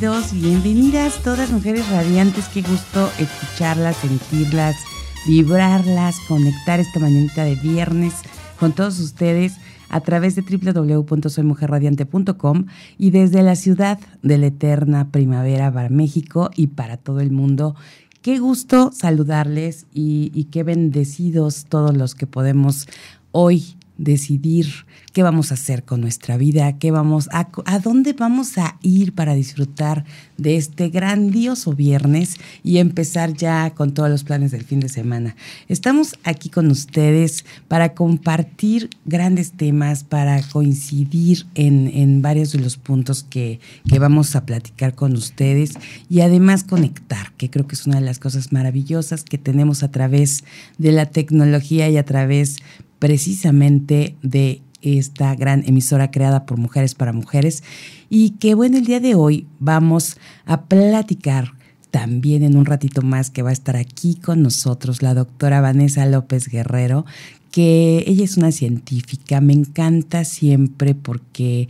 Bienvenidas todas mujeres radiantes. Qué gusto escucharlas, sentirlas, vibrarlas, conectar esta mañanita de viernes con todos ustedes a través de www.soymujerradiante.com y desde la ciudad de la eterna primavera para México y para todo el mundo. Qué gusto saludarles y qué bendecidos todos los que podemos hoy decidir qué vamos a hacer con nuestra vida, qué vamos a, a dónde vamos a ir para disfrutar de este grandioso viernes y empezar ya con todos los planes del fin de semana. Estamos aquí con ustedes para compartir grandes temas, para coincidir en, en varios de los puntos que, que vamos a platicar con ustedes y además conectar, que creo que es una de las cosas maravillosas que tenemos a través de la tecnología y a través precisamente de esta gran emisora creada por mujeres para mujeres y que bueno, el día de hoy vamos a platicar también en un ratito más que va a estar aquí con nosotros la doctora Vanessa López Guerrero, que ella es una científica, me encanta siempre porque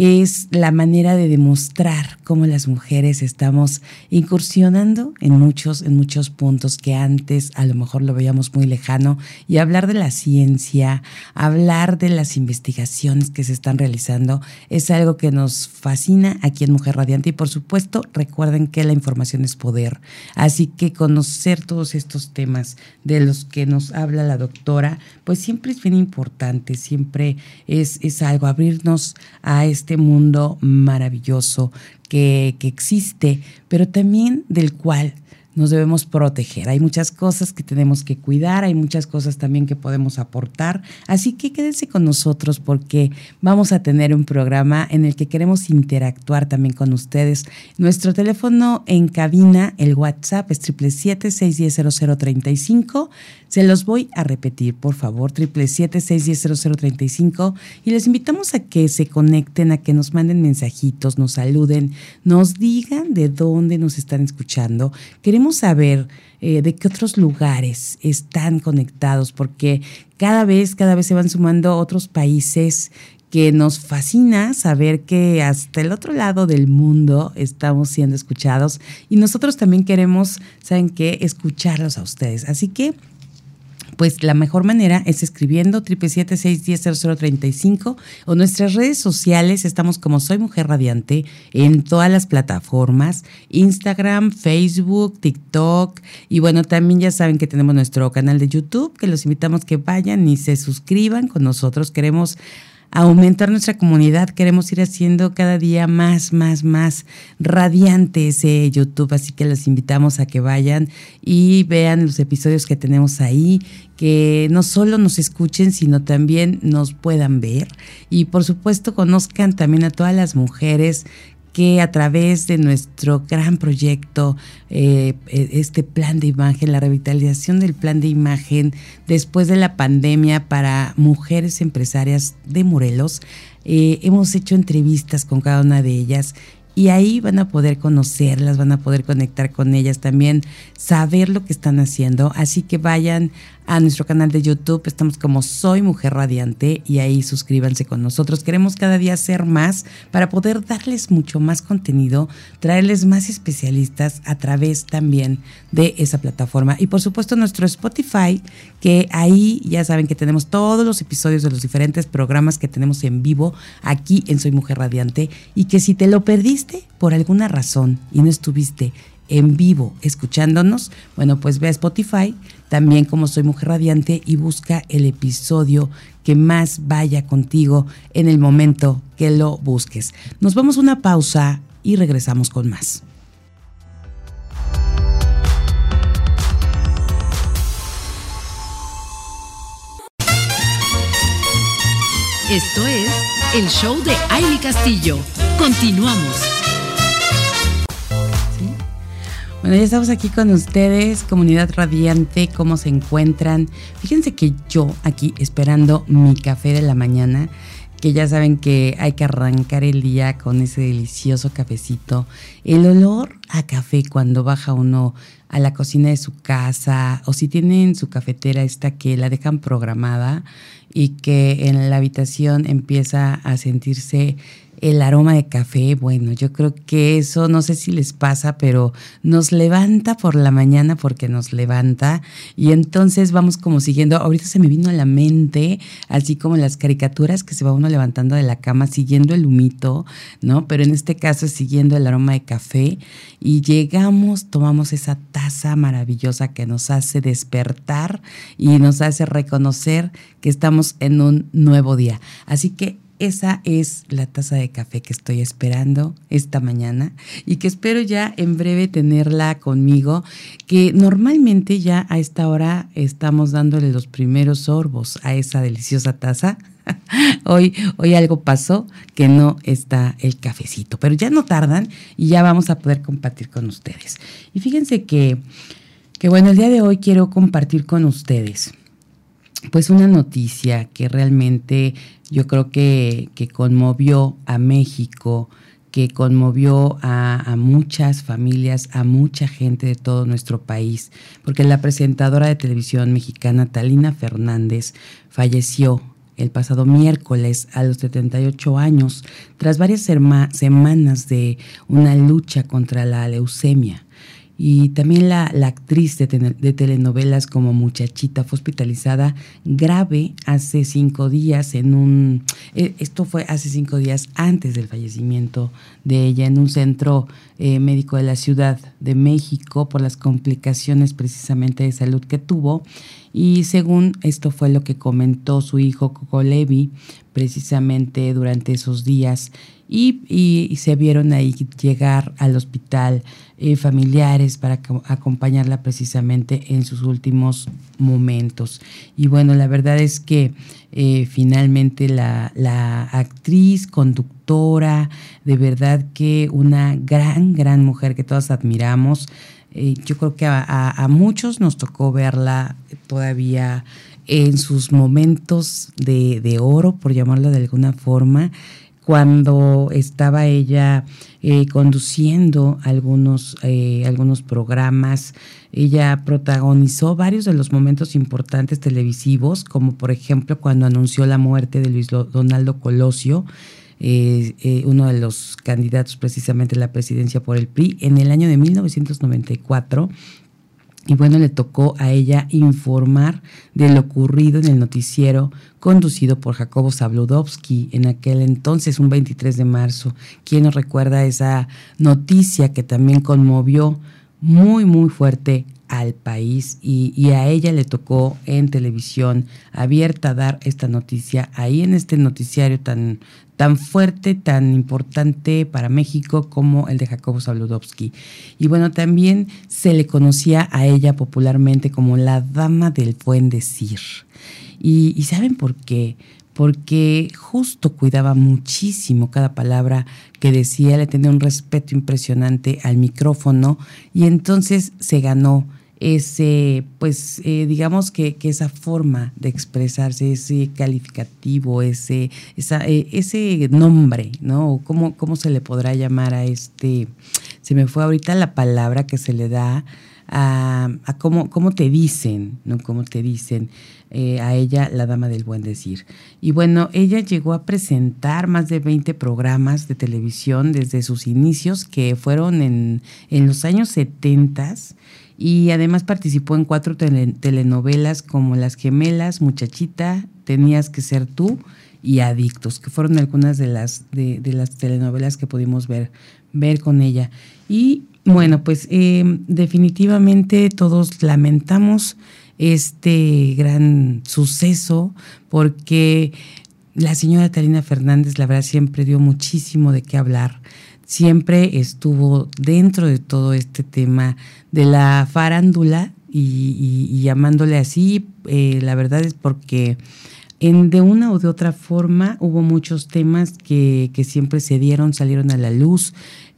es la manera de demostrar cómo las mujeres estamos incursionando en muchos, en muchos puntos que antes a lo mejor lo veíamos muy lejano. Y hablar de la ciencia, hablar de las investigaciones que se están realizando es algo que nos fascina aquí en Mujer Radiante. Y por supuesto recuerden que la información es poder, así que conocer todos estos temas de los que nos habla la doctora, pues siempre es bien importante, siempre es, es algo abrirnos a este mundo maravilloso que, que existe, pero también del cual nos debemos proteger. Hay muchas cosas que tenemos que cuidar, hay muchas cosas también que podemos aportar. Así que quédense con nosotros porque vamos a tener un programa en el que queremos interactuar también con ustedes. Nuestro teléfono en cabina, el WhatsApp es 777-610-0035. Se los voy a repetir, por favor, 777-610-0035. Y les invitamos a que se conecten, a que nos manden mensajitos, nos saluden, nos digan de dónde nos están escuchando. Queremos saber eh, de qué otros lugares están conectados, porque cada vez, cada vez se van sumando otros países que nos fascina saber que hasta el otro lado del mundo estamos siendo escuchados y nosotros también queremos, ¿saben qué?, escucharlos a ustedes. Así que pues la mejor manera es escribiendo 776-100035 o nuestras redes sociales. Estamos como Soy Mujer Radiante en todas las plataformas, Instagram, Facebook, TikTok y bueno, también ya saben que tenemos nuestro canal de YouTube, que los invitamos que vayan y se suscriban con nosotros. Queremos aumentar nuestra comunidad. Queremos ir haciendo cada día más, más, más radiante ese YouTube. Así que los invitamos a que vayan y vean los episodios que tenemos ahí, que no solo nos escuchen, sino también nos puedan ver. Y por supuesto conozcan también a todas las mujeres que a través de nuestro gran proyecto, eh, este plan de imagen, la revitalización del plan de imagen después de la pandemia para mujeres empresarias de Morelos, eh, hemos hecho entrevistas con cada una de ellas y ahí van a poder conocerlas, van a poder conectar con ellas también, saber lo que están haciendo. Así que vayan a nuestro canal de YouTube. Estamos como Soy Mujer Radiante y ahí suscríbanse con nosotros. Queremos cada día hacer más para poder darles mucho más contenido, traerles más especialistas a través también de esa plataforma. Y por supuesto nuestro Spotify, que ahí ya saben que tenemos todos los episodios de los diferentes programas que tenemos en vivo aquí en Soy Mujer Radiante y que si te lo perdiste por alguna razón y no estuviste en vivo escuchándonos, bueno, pues ve a Spotify, también como Soy Mujer Radiante y busca el episodio que más vaya contigo en el momento que lo busques. Nos vamos a una pausa y regresamos con más. Esto es el show de Aile Castillo. Continuamos. Bueno, ya estamos aquí con ustedes, comunidad radiante, ¿cómo se encuentran? Fíjense que yo aquí esperando mi café de la mañana, que ya saben que hay que arrancar el día con ese delicioso cafecito. El olor a café cuando baja uno a la cocina de su casa o si tienen su cafetera esta que la dejan programada y que en la habitación empieza a sentirse el aroma de café, bueno, yo creo que eso no sé si les pasa, pero nos levanta por la mañana porque nos levanta y entonces vamos como siguiendo, ahorita se me vino a la mente, así como las caricaturas que se va uno levantando de la cama siguiendo el humito, ¿no? Pero en este caso es siguiendo el aroma de café y llegamos, tomamos esa taza maravillosa que nos hace despertar y nos hace reconocer que estamos en un nuevo día. Así que esa es la taza de café que estoy esperando esta mañana y que espero ya en breve tenerla conmigo, que normalmente ya a esta hora estamos dándole los primeros sorbos a esa deliciosa taza. Hoy, hoy algo pasó que no está el cafecito, pero ya no tardan y ya vamos a poder compartir con ustedes. Y fíjense que, que bueno, el día de hoy quiero compartir con ustedes pues una noticia que realmente yo creo que, conmovió a México, que conmovió a, muchas familias, a mucha gente de todo nuestro país, porque la presentadora de televisión mexicana Talina Fernández falleció el pasado miércoles a los 78 años, tras varias semanas de una lucha contra la leucemia. Y también la, actriz de, telenovelas como Muchachita fue hospitalizada grave hace cinco días en un... Eh, esto fue hace cinco días antes del fallecimiento de ella en un centro eh, médico de la Ciudad de México por las complicaciones precisamente de salud que tuvo. Y según esto fue lo que comentó su hijo Coco Levi precisamente durante esos días y, se vieron ahí llegar al hospital eh, familiares para acompañarla precisamente en sus últimos momentos. Y bueno, la verdad es que eh, finalmente la, actriz, conductora, de verdad que una gran, gran mujer que todas admiramos, eh, yo creo que a, muchos nos tocó verla todavía en sus momentos de, de oro, por llamarla de alguna forma, cuando estaba ella eh, conduciendo algunos, eh, algunos programas. Ella protagonizó varios de los momentos importantes televisivos, como por ejemplo cuando anunció la muerte de Luis Donaldo Colosio, eh, uno de los candidatos precisamente a la presidencia por el PRI, en el año de 1994 y bueno, le tocó a ella informar de lo ocurrido en el noticiero conducido por Jacobo Zabludovsky en aquel entonces, un 23 de marzo. ¿Quién nos recuerda esa noticia que también conmovió muy, muy fuerte al país y, y, a ella le tocó en televisión abierta dar esta noticia ahí en este noticiario tan, tan fuerte, tan importante para México como el de Jacobo Zabludovsky. Y bueno, también se le conocía a ella popularmente como la dama del buen decir. Y, y ¿saben por qué? Porque justo cuidaba muchísimo cada palabra que decía, le tenía un respeto impresionante al micrófono y entonces se ganó ese, pues eh, digamos que, esa forma de expresarse, ese calificativo, ese, eh, ese nombre, ¿no? ¿Cómo, ¿Cómo se le podrá llamar a este? Se me fue ahorita la palabra que se le da a, a cómo, cómo, te dicen, ¿no? Cómo te dicen eh, a ella la dama del buen decir. Y bueno, ella llegó a presentar más de 20 programas de televisión desde sus inicios, que fueron en, en los años 70 y además participó en cuatro telenovelas como Las Gemelas, Muchachita, Tenías que ser tú y Adictos, que fueron algunas de las, de, las telenovelas que pudimos ver, ver con ella. Y bueno, pues eh, definitivamente todos lamentamos este gran suceso porque la señora Talina Fernández, la verdad, siempre dio muchísimo de qué hablar siempre estuvo dentro de todo este tema de la farándula y, llamándole así, eh, la verdad es porque en, de una o de otra forma hubo muchos temas que, que siempre se dieron, salieron a la luz.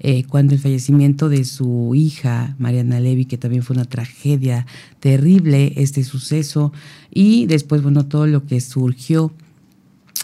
Eh, cuando el fallecimiento de su hija, Mariana Levy, que también fue una tragedia terrible, este suceso, y después, bueno, todo lo que surgió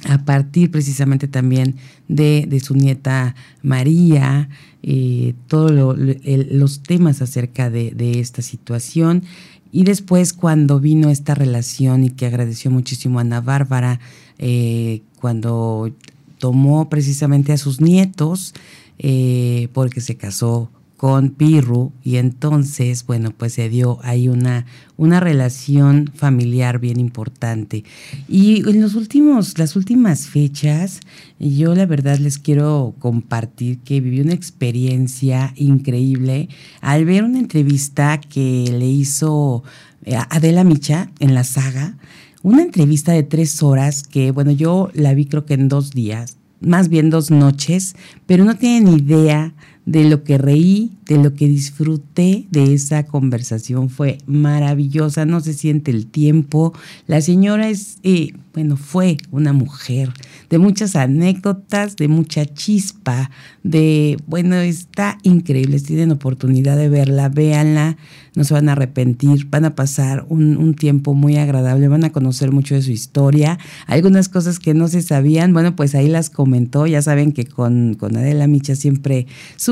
a partir precisamente también de, su nieta María, eh, todos los temas acerca de, esta situación. Y después cuando vino esta relación y que agradeció muchísimo a Ana Bárbara, eh, cuando tomó precisamente a sus nietos, eh, porque se casó con Pirru y entonces, bueno, pues se dio ahí una, una relación familiar bien importante. Y en los últimos, las últimas fechas, yo la verdad les quiero compartir que viví una experiencia increíble al ver una entrevista que le hizo eh, Adela Micha en la saga, una entrevista de tres horas que, bueno, yo la vi creo que en dos días, más bien dos noches, pero no tienen idea de lo que reí, de lo que disfruté de esa conversación. Fue maravillosa, no se siente el tiempo. La señora es, eh, bueno, fue una mujer de muchas anécdotas, de mucha chispa, de, bueno, está increíble. Si tienen oportunidad de verla, véanla, no se van a arrepentir, van a pasar un, un tiempo muy agradable, van a conocer mucho de su historia. Algunas cosas que no se sabían, bueno, pues ahí las comentó. Ya saben que con, con Adela Micha siempre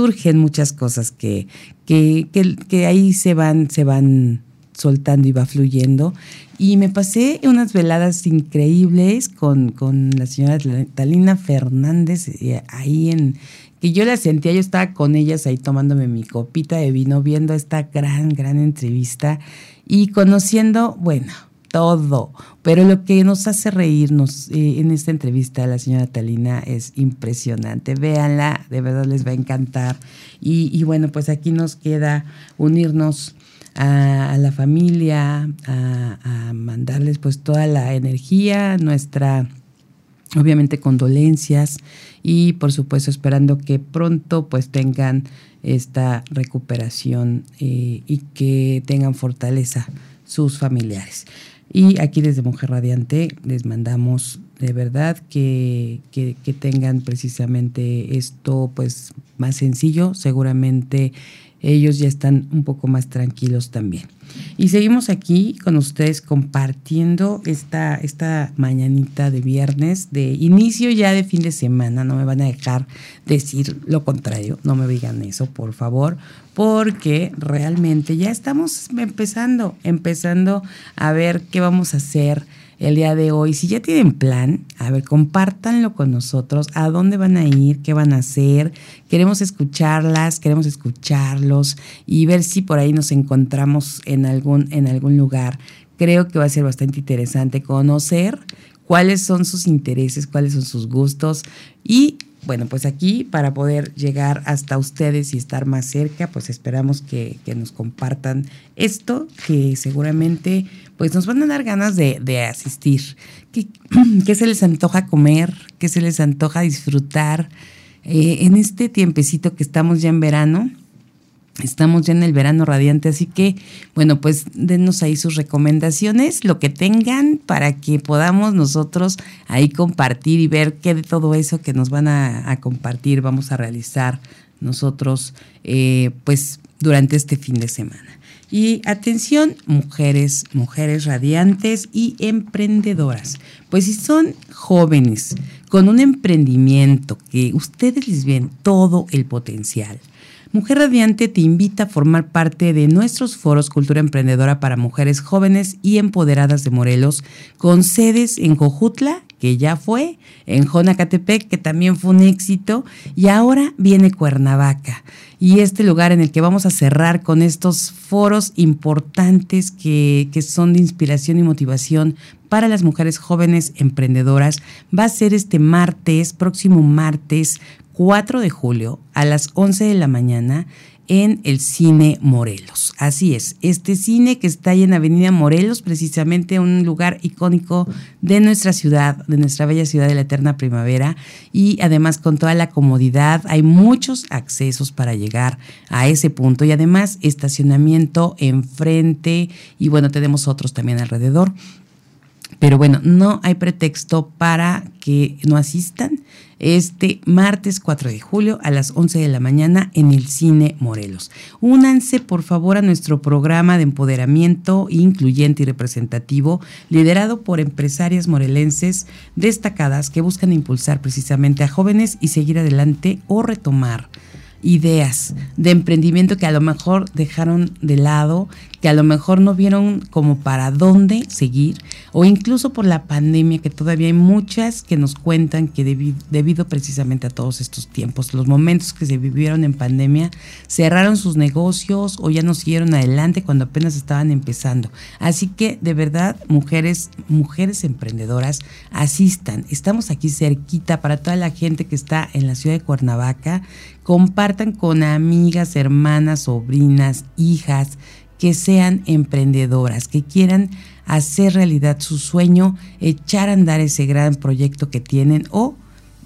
surgen muchas cosas que que, que, ahí se van, se van soltando y va fluyendo. Y me pasé unas veladas increíbles con, con la señora Talina Fernández eh, ahí en que yo la sentía, yo estaba con ellas ahí tomándome mi copita de vino, viendo esta gran, gran entrevista y conociendo, bueno, todo. Pero lo que nos hace reírnos eh, en esta entrevista a la señora Talina es impresionante. Véanla, de verdad les va a encantar. Y, bueno, pues aquí nos queda unirnos a, la familia, a, mandarles pues toda la energía, nuestra, obviamente, condolencias y por supuesto esperando que pronto pues tengan esta recuperación eh, y que tengan fortaleza sus familiares. Y aquí desde Mujer Radiante les mandamos de verdad que, que, tengan precisamente esto pues más sencillo. Seguramente ellos ya están un poco más tranquilos también. Y seguimos aquí con ustedes compartiendo esta, esta mañanita de viernes, de inicio ya de fin de semana. No me van a dejar decir lo contrario, no me digan eso, por favor, porque realmente ya estamos empezando, empezando a ver qué vamos a hacer el día de hoy. Si ya tienen plan, a ver, compártanlo con nosotros. ¿A dónde van a ir? ¿Qué van a hacer? Queremos escucharlas, queremos escucharlos y ver si por ahí nos encontramos en algún, en algún lugar. Creo que va a ser bastante interesante conocer cuáles son sus intereses, cuáles son sus gustos y bueno, pues aquí para poder llegar hasta ustedes y estar más cerca, pues esperamos que, nos compartan esto, que seguramente pues nos van a dar ganas de, asistir. ¿Qué, se les antoja comer? ¿Qué se les antoja disfrutar? Eh, en este tiempecito que estamos ya en verano, Estamos ya en el verano radiante, así que, bueno, pues denos ahí sus recomendaciones, lo que tengan, para que podamos nosotros ahí compartir y ver qué de todo eso que nos van a, compartir vamos a realizar nosotros, eh, pues durante este fin de semana. Y atención, mujeres, mujeres radiantes y emprendedoras. Pues si son jóvenes con un emprendimiento que ustedes les ven todo el potencial, Mujer Radiante te invita a formar parte de nuestros foros Cultura Emprendedora para Mujeres Jóvenes y Empoderadas de Morelos, con sedes en Cojutla, que ya fue, en Jonacatepec, que también fue un éxito, y ahora viene Cuernavaca. Y este lugar en el que vamos a cerrar con estos foros importantes que, que son de inspiración y motivación para las mujeres jóvenes emprendedoras va a ser este martes, próximo martes 4 de julio a las 11 de la mañana en el Cine Morelos. Así es, este cine que está ahí en Avenida Morelos, precisamente un lugar icónico de nuestra ciudad, de nuestra bella ciudad de la eterna primavera, y además con toda la comodidad, hay muchos accesos para llegar a ese punto y además estacionamiento enfrente y bueno, tenemos otros también alrededor. Pero bueno, no hay pretexto para que no asistan este martes 4 de julio a las 11 de la mañana en el Cine Morelos. Únanse por favor a nuestro programa de empoderamiento incluyente y representativo liderado por empresarias morelenses destacadas que buscan impulsar precisamente a jóvenes y seguir adelante o retomar ideas de emprendimiento que a lo mejor dejaron de lado, que a lo mejor no vieron como para dónde seguir, o incluso por la pandemia, que todavía hay muchas que nos cuentan que debido precisamente a todos estos tiempos, los momentos que se vivieron en pandemia, cerraron sus negocios o ya no siguieron adelante cuando apenas estaban empezando. Así que de verdad, mujeres, mujeres emprendedoras, asistan. Estamos aquí cerquita para toda la gente que está en la ciudad de Cuernavaca, compartan con amigas, hermanas, sobrinas, hijas, que sean emprendedoras, que quieran hacer realidad su sueño, echar a andar ese gran proyecto que tienen o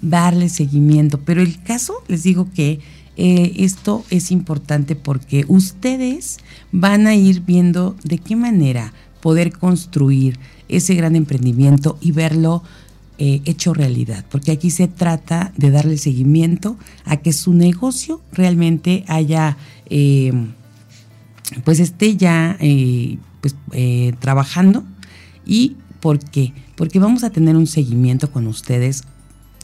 darle seguimiento. Pero el caso, les digo que eh, esto es importante porque ustedes van a ir viendo de qué manera poder construir ese gran emprendimiento y verlo eh, hecho realidad, porque aquí se trata de darle seguimiento a que su negocio realmente haya, eh, pues esté ya eh, pues, trabajando. ¿Y por qué? Porque vamos a tener un seguimiento con ustedes,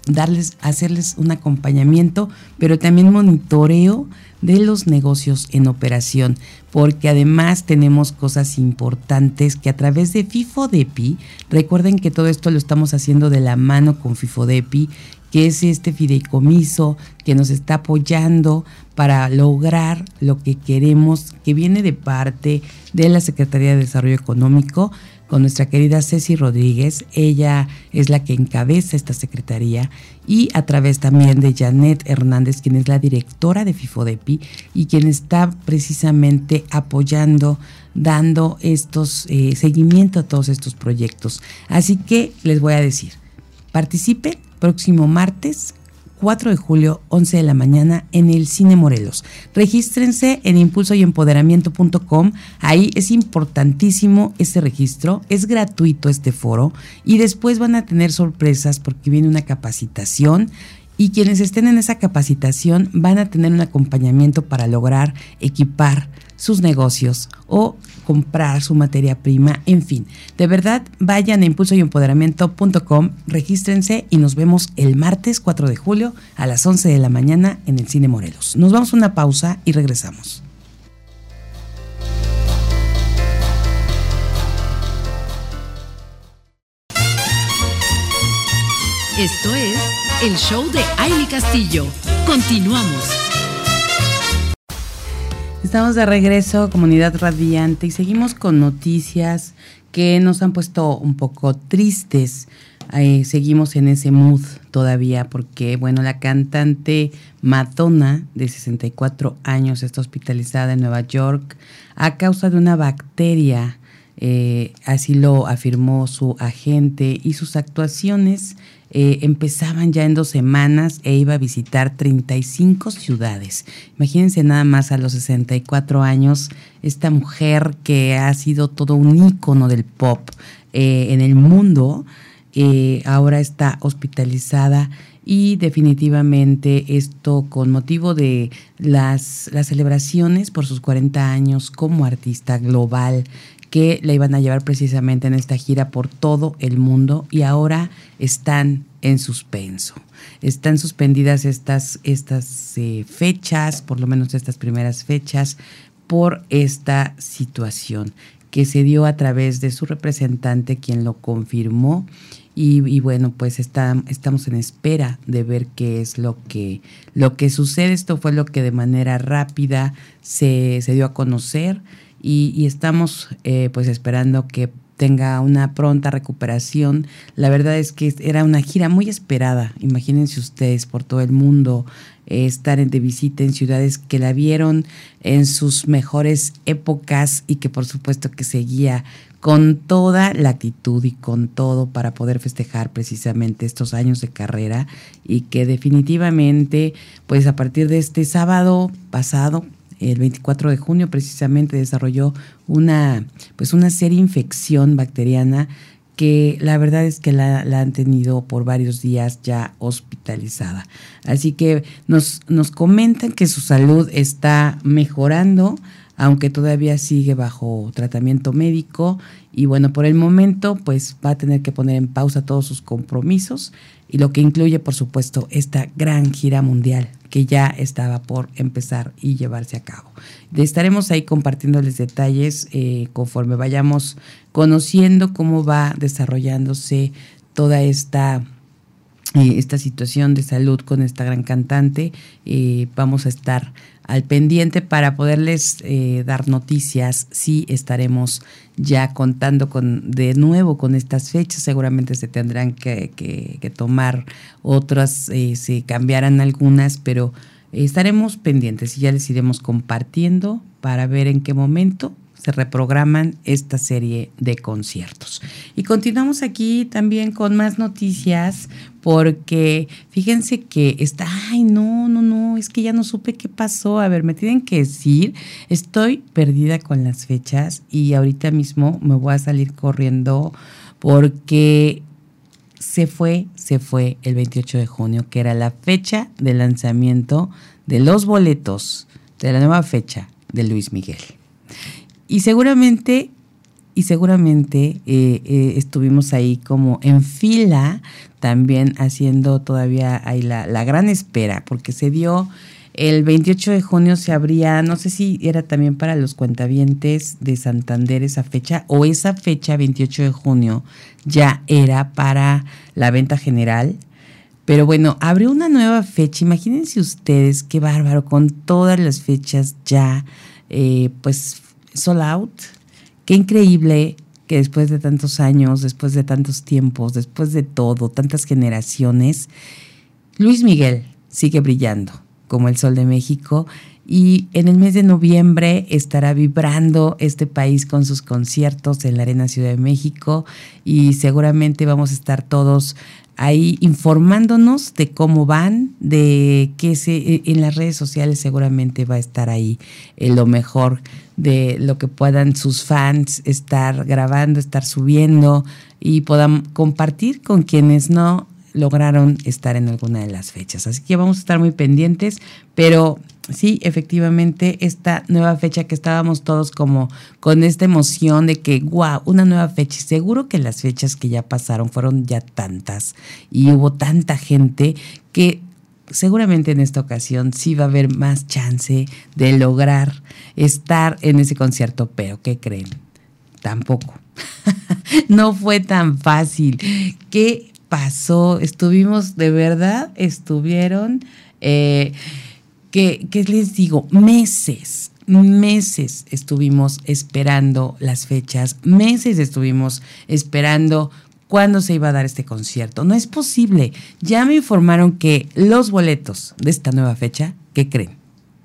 darles, hacerles un acompañamiento, pero también monitoreo de los negocios en operación, porque además tenemos cosas importantes que a través de FIFODEPI, recuerden que todo esto lo estamos haciendo de la mano con FIFODEPI, que es este fideicomiso que nos está apoyando para lograr lo que queremos, que viene de parte de la Secretaría de Desarrollo Económico, con nuestra querida Ceci Rodríguez. Ella es la que encabeza esta secretaría y a través también de Janet Hernández, quien es la directora de FIFODEPI y quien está precisamente apoyando, dando estos eh, seguimiento a todos estos proyectos. Así que les voy a decir, participe próximo martes 4 de julio, 11 de la mañana, en el Cine Morelos. Regístrense en impulsoyempoderamiento.com. Ahí es importantísimo ese registro. Es gratuito este foro. Y después van a tener sorpresas porque viene una capacitación. Y quienes estén en esa capacitación van a tener un acompañamiento para lograr equipar sus negocios o comprar su materia prima, en fin. De verdad, vayan a impulsoyempoderamiento.com, regístrense y nos vemos el martes 4 de julio a las 11 de la mañana en el Cine Morelos. Nos vamos a una pausa y regresamos. Esto es el show de Aile Castillo. Continuamos. Estamos de regreso, comunidad radiante, y seguimos con noticias que nos han puesto un poco tristes. Eh, seguimos en ese mood todavía porque, bueno, la cantante Madonna, de 64 años, está hospitalizada en Nueva York a causa de una bacteria. Eh, así lo afirmó su agente y sus actuaciones eh, empezaban ya en dos semanas e iba a visitar 35 ciudades. Imagínense nada más a los 64 años, esta mujer que ha sido todo un ícono del pop eh, en el mundo, eh, ahora está hospitalizada y definitivamente esto con motivo de las, las celebraciones por sus 40 años como artista global que la iban a llevar precisamente en esta gira por todo el mundo y ahora están en suspenso. Están suspendidas estas, estas eh, fechas, por lo menos estas primeras fechas, por esta situación que se dio a través de su representante, quien lo confirmó. Y, bueno, pues está, estamos en espera de ver qué es lo que, lo que sucede. Esto fue lo que de manera rápida se, se dio a conocer y, estamos eh, pues esperando que tenga una pronta recuperación. La verdad es que era una gira muy esperada, imagínense ustedes, por todo el mundo, eh, estar de visita en ciudades que la vieron en sus mejores épocas y que por supuesto que seguía con toda la actitud y con todo para poder festejar precisamente estos años de carrera y que definitivamente pues a partir de este sábado pasado el 24 de junio precisamente desarrolló una, pues una seria infección bacteriana que la verdad es que la, han tenido por varios días ya hospitalizada. Así que nos, nos comentan que su salud está mejorando, aunque todavía sigue bajo tratamiento médico y bueno, por el momento pues va a tener que poner en pausa todos sus compromisos y lo que incluye por supuesto esta gran gira mundial que ya estaba por empezar y llevarse a cabo. Estaremos ahí compartiéndoles detalles eh, conforme vayamos conociendo cómo va desarrollándose toda esta eh, esta situación de salud con esta gran cantante. Eh, vamos a estar al pendiente para poderles eh, dar noticias. Sí estaremos ya contando con de nuevo con estas fechas. Seguramente se tendrán que, que tomar otras, eh, se cambiarán algunas, pero estaremos pendientes y ya les iremos compartiendo para ver en qué momento se reprograman esta serie de conciertos. Y continuamos aquí también con más noticias porque fíjense que está, ay, no, no, no, es que ya no supe qué pasó. A ver, me tienen que decir, estoy perdida con las fechas y ahorita mismo me voy a salir corriendo porque se fue, se fue el 28 de junio, que era la fecha de lanzamiento de los boletos de la nueva fecha de Luis Miguel. Y seguramente, y seguramente eh, eh, estuvimos ahí como en fila, también haciendo todavía ahí la, la gran espera, porque se dio el 28 de junio se abría, no sé si era también para los cuentavientes de Santander esa fecha, o esa fecha, 28 de junio, ya era para la venta general. Pero bueno, abrió una nueva fecha. Imagínense ustedes qué bárbaro, con todas las fechas ya, eh, pues sold out. Qué increíble que después de tantos años, después de tantos tiempos, después de todo, tantas generaciones, Luis Miguel sigue brillando como el Sol de México y en el mes de noviembre estará vibrando este país con sus conciertos en la Arena Ciudad de México y seguramente vamos a estar todos ahí informándonos de cómo van, de qué se en las redes sociales seguramente va a estar ahí lo mejor de lo que puedan sus fans estar grabando, estar subiendo y puedan compartir con quienes no lograron estar en alguna de las fechas. Así que vamos a estar muy pendientes, pero sí, efectivamente, esta nueva fecha que estábamos todos como con esta emoción de que, wow, una nueva fecha. Y seguro que las fechas que ya pasaron fueron ya tantas y hubo tanta gente que seguramente en esta ocasión sí va a haber más chance de lograr estar en ese concierto, pero ¿qué creen? Tampoco. no fue tan fácil. ¿Qué pasó? Estuvimos, de verdad, estuvieron... Eh, que, les digo, meses, meses estuvimos esperando las fechas, meses estuvimos esperando cuándo se iba a dar este concierto. No es posible. Ya me informaron que los boletos de esta nueva fecha, ¿qué creen?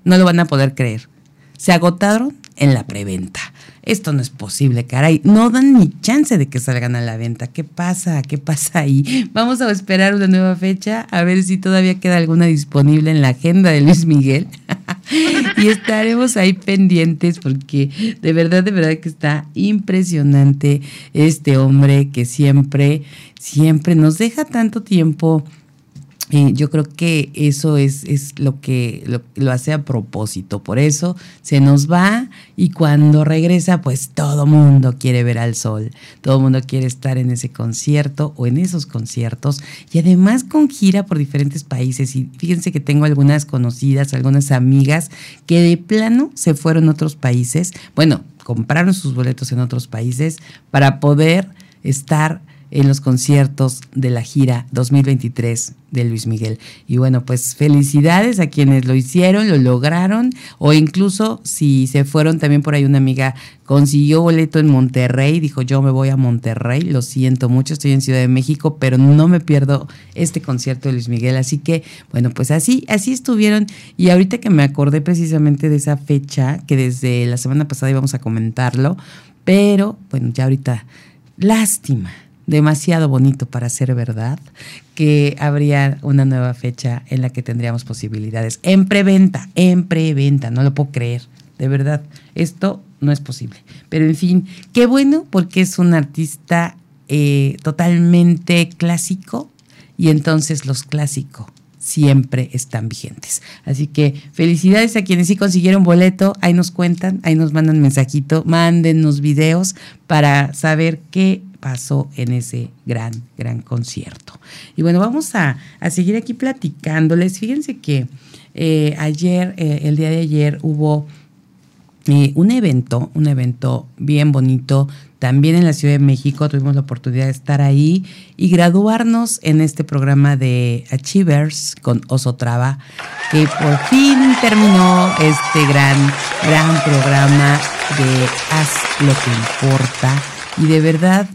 No lo van a poder creer. Se agotaron en la preventa. Esto no es posible, caray. No dan ni chance de que salgan a la venta. ¿Qué pasa? ¿Qué pasa ahí? Vamos a esperar una nueva fecha a ver si todavía queda alguna disponible en la agenda de Luis Miguel. y estaremos ahí pendientes porque de verdad, de verdad que está impresionante este hombre que siempre, siempre nos deja tanto tiempo yo creo que eso es, es lo que lo, hace a propósito. Por eso se nos va y cuando regresa, pues todo mundo quiere ver al sol. Todo mundo quiere estar en ese concierto o en esos conciertos. Y además con gira por diferentes países. Y fíjense que tengo algunas conocidas, algunas amigas que de plano se fueron a otros países. Bueno, compraron sus boletos en otros países para poder estar en los conciertos de la gira 2023 de Luis Miguel. Y bueno, pues felicidades a quienes lo hicieron, lo lograron, o incluso si se fueron, también por ahí una amiga consiguió boleto en Monterrey, dijo yo me voy a Monterrey, lo siento mucho, estoy en Ciudad de México, pero no me pierdo este concierto de Luis Miguel. Así que, bueno, pues así, así estuvieron. Y ahorita que me acordé precisamente de esa fecha, que desde la semana pasada íbamos a comentarlo, pero bueno, ya ahorita, lástima demasiado bonito para ser verdad, que habría una nueva fecha en la que tendríamos posibilidades. En preventa, en preventa, no lo puedo creer, de verdad, esto no es posible. Pero en fin, qué bueno porque es un artista eh, totalmente clásico y entonces los clásicos siempre están vigentes. Así que felicidades a quienes sí consiguieron boleto, ahí nos cuentan, ahí nos mandan mensajito, mándennos videos para saber qué pasó en ese gran, gran concierto. Y bueno, vamos a, seguir aquí platicándoles. Fíjense que eh, ayer, eh, el día de ayer, hubo eh, un evento, un evento bien bonito, también en la Ciudad de México. Tuvimos la oportunidad de estar ahí y graduarnos en este programa de Achievers con Osotrava, que por fin terminó este gran, gran programa de Haz lo que importa. Y de verdad,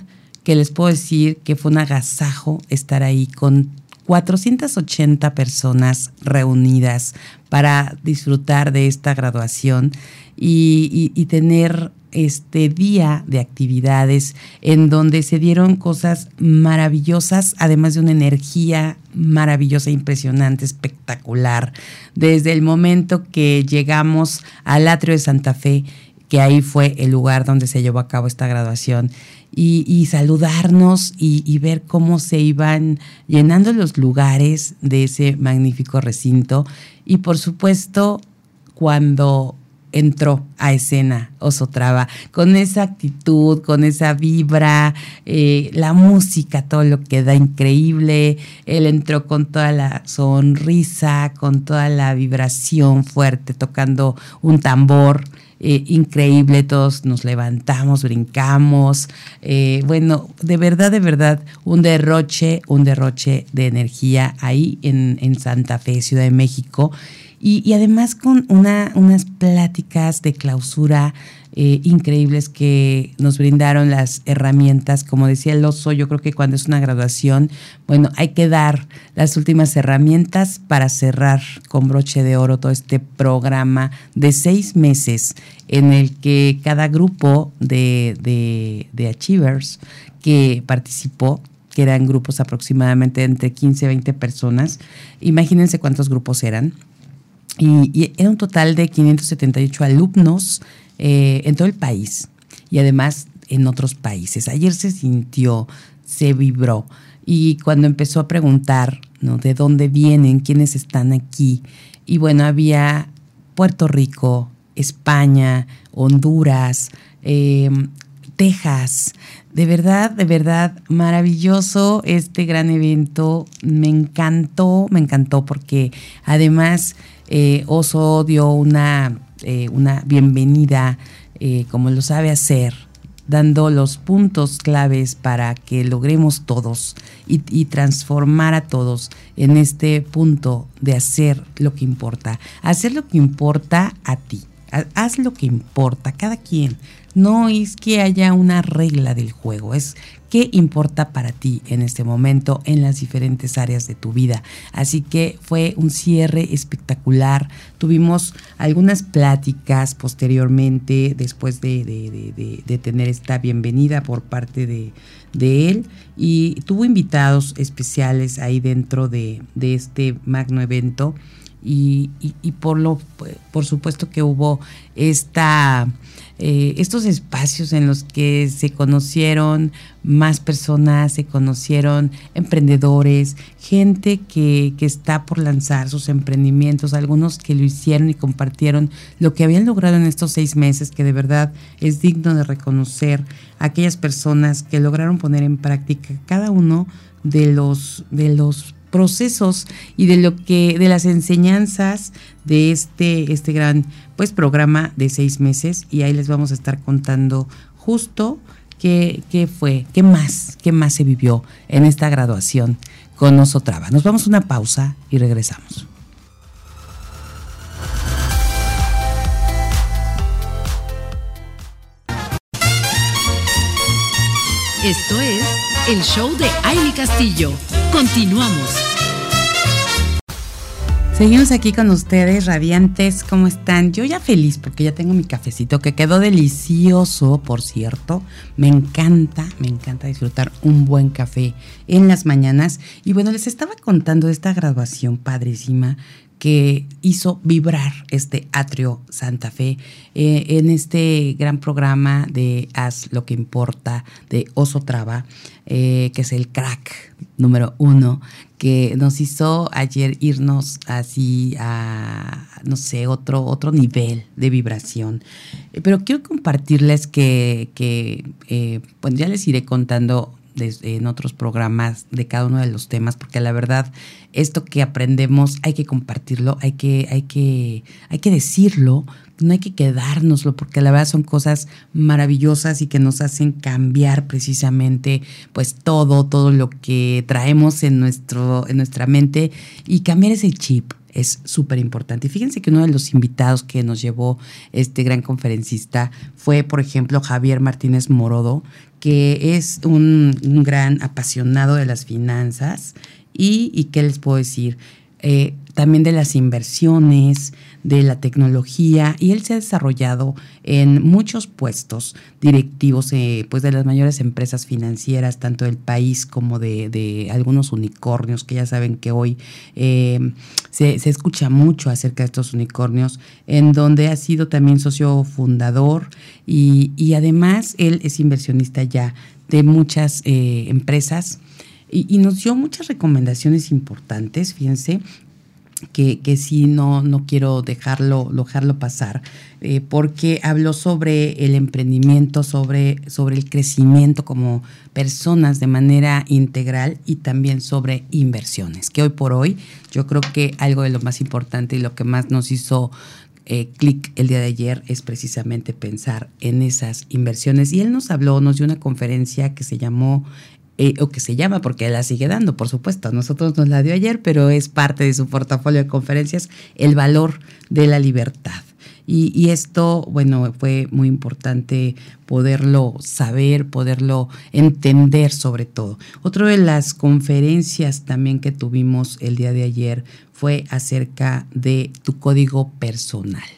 que les puedo decir que fue un agasajo estar ahí con 480 personas reunidas para disfrutar de esta graduación y, tener este día de actividades en donde se dieron cosas maravillosas, además de una energía maravillosa, impresionante, espectacular. Desde el momento que llegamos al atrio de Santa Fe, que ahí fue el lugar donde se llevó a cabo esta graduación, y, saludarnos y, ver cómo se iban llenando los lugares de ese magnífico recinto. Y por supuesto, cuando entró a escena Osotrava, con esa actitud, con esa vibra, eh, la música, todo lo que da increíble. Él entró con toda la sonrisa, con toda la vibración fuerte, tocando un tambor. Eh, increíble, todos nos levantamos, brincamos, eh, bueno, de verdad, de verdad, un derroche, un derroche de energía ahí en, en Santa Fe, Ciudad de México, y, además con una, unas pláticas de clausura eh, increíbles que nos brindaron las herramientas. Como decía el oso, yo creo que cuando es una graduación, bueno, hay que dar las últimas herramientas para cerrar con broche de oro todo este programa de seis meses en el que cada grupo de, Achievers que participó que eran grupos aproximadamente entre 15 y 20 personas. Imagínense cuántos grupos eran. Y, era un total de 578 alumnos eh, en todo el país y además en otros países. Ayer se sintió, se vibró y cuando empezó a preguntar ¿no? de dónde vienen, quiénes están aquí, y bueno, había Puerto Rico, España, Honduras, em, Texas. De verdad, de verdad, maravilloso este gran evento. Me encantó, me encantó porque además eh, Oso dio una eh, una bienvenida eh, como lo sabe hacer, dando los puntos claves para que logremos todos y, y, transformar a todos en este punto de hacer lo que importa. Hacer lo que importa a ti. Haz lo que importa, cada quien. No es que haya una regla del juego, es qué importa para ti en este momento en las diferentes áreas de tu vida. Así que fue un cierre espectacular. Tuvimos algunas pláticas posteriormente, después de, tener esta bienvenida por parte de, él, y tuvo invitados especiales ahí dentro de, este magno evento. Y, por lo por supuesto que hubo esta eh, estos espacios en los que se conocieron más personas, se conocieron emprendedores, gente que, que está por lanzar sus emprendimientos, algunos que lo hicieron y compartieron lo que habían logrado en estos seis meses, que de verdad es digno de reconocer a aquellas personas que lograron poner en práctica cada uno de los, de los procesos y de lo que de las enseñanzas de este este gran pues programa de seis meses y ahí les vamos a estar contando justo ¿Qué, qué fue? ¿Qué más? ¿Qué más se vivió en esta graduación con Osotrava? Nos vamos a una pausa y regresamos. Esto es el show de Aile Castillo. Continuamos. Seguimos aquí con ustedes, radiantes, ¿cómo están? Yo ya feliz porque ya tengo mi cafecito que quedó delicioso, por cierto. Me encanta, me encanta disfrutar un buen café en las mañanas. Y bueno, les estaba contando esta graduación padrísima que hizo vibrar este atrio Santa Fe eh, en este gran programa de Haz lo que importa de Oso Traba, eh, que es el crack número uno, que nos hizo ayer irnos así a, no sé, otro, otro nivel de vibración. Eh, pero quiero compartirles que, ya les iré contando en otros programas de cada uno de los temas, porque la verdad, esto que aprendemos hay que compartirlo, hay que, hay que, hay que decirlo, no hay que quedárnoslo, porque la verdad son cosas maravillosas y que nos hacen cambiar precisamente pues todo, todo lo que traemos en, nuestro, en nuestra mente y cambiar ese chip es súper importante. Y fíjense que uno de los invitados que nos llevó este gran conferencista fue, por ejemplo, Javier Martínez Morodo, que es un, gran apasionado de las finanzas y, y ¿qué les puedo decir? Eh, también de las inversiones, de la tecnología y él se ha desarrollado en muchos puestos directivos eh, pues de las mayores empresas financieras, tanto del país como de, algunos unicornios, que ya saben que hoy eh, se, escucha mucho acerca de estos unicornios, en donde ha sido también socio fundador y, además él es inversionista ya de muchas empresas. Y, y, nos dio muchas recomendaciones importantes, fíjense, que, que sí no, no quiero dejarlo, dejarlo pasar, eh, porque habló sobre el emprendimiento, sobre, sobre el crecimiento como personas de manera integral y también sobre inversiones, que hoy por hoy yo creo que algo de lo más importante y lo que más nos hizo eh, clic el día de ayer es precisamente pensar en esas inversiones. Y él nos habló, nos dio una conferencia que se llamó eh, o que se llama, porque la sigue dando, por supuesto. Nosotros nos la dio ayer, pero es parte de su portafolio de conferencias, el valor de la libertad. Y, esto, bueno, fue muy importante poderlo saber, poderlo entender sobre todo. Otra de las conferencias también que tuvimos el día de ayer fue acerca de tu código personal.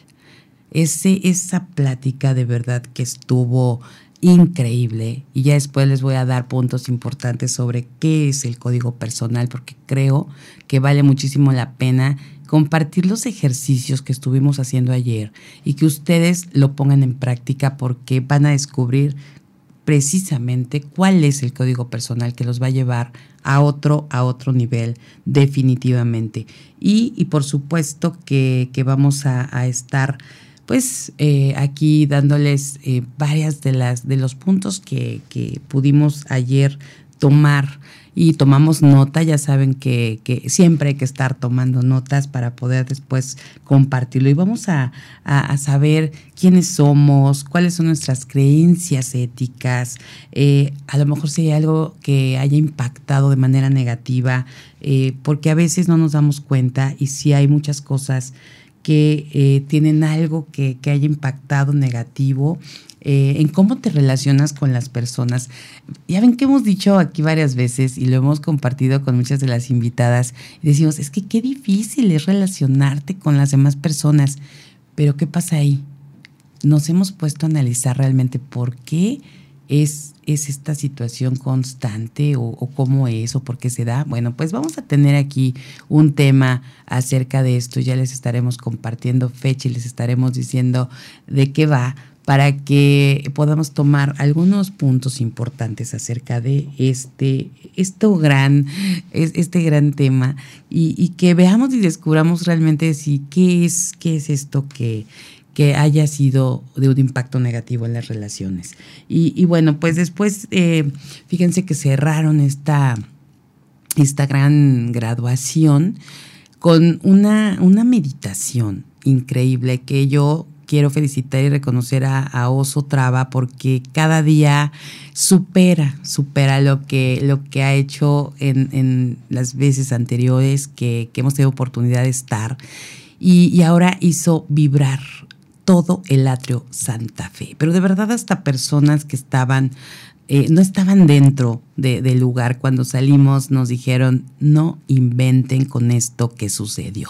Ese, esa plática de verdad que estuvo increíble y ya después les voy a dar puntos importantes sobre qué es el código personal porque creo que vale muchísimo la pena compartir los ejercicios que estuvimos haciendo ayer y que ustedes lo pongan en práctica porque van a descubrir precisamente cuál es el código personal que los va a llevar a otro, a otro nivel definitivamente. Y, por supuesto que, vamos a estar pues eh, aquí dándoles eh, varias de las de los puntos que, pudimos ayer tomar. Y tomamos nota, ya saben que, siempre hay que estar tomando notas para poder después compartirlo. Y vamos a, saber quiénes somos, cuáles son nuestras creencias éticas, eh, a lo mejor si hay algo que haya impactado de manera negativa, porque a veces no nos damos cuenta y si hay muchas cosas que eh, tienen algo que, haya impactado negativo eh, en cómo te relacionas con las personas. Ya ven que hemos dicho aquí varias veces y lo hemos compartido con muchas de las invitadas decimos, es que qué difícil es relacionarte con las demás personas, pero ¿qué pasa ahí? Nos hemos puesto a analizar realmente por qué es, es esta situación constante o, cómo es o por qué se da? Bueno, pues vamos a tener aquí un tema acerca de esto. Ya les estaremos compartiendo fecha y les estaremos diciendo de qué va para que podamos tomar algunos puntos importantes acerca de este, esto gran, este gran tema y, que veamos y descubramos realmente si qué es, qué es esto que, que haya sido de un impacto negativo en las relaciones. Y, bueno, pues después, eh, fíjense que cerraron esta, esta gran graduación con una, una meditación increíble que yo quiero felicitar y reconocer a, Oso Traba porque cada día supera, supera lo que, lo que ha hecho en, las veces anteriores que, hemos tenido oportunidad de estar. Y, ahora hizo vibrar todo el atrio Santa Fe. Pero de verdad hasta personas que estaban eh, no estaban dentro del lugar cuando salimos, nos dijeron, no inventen con esto que sucedió.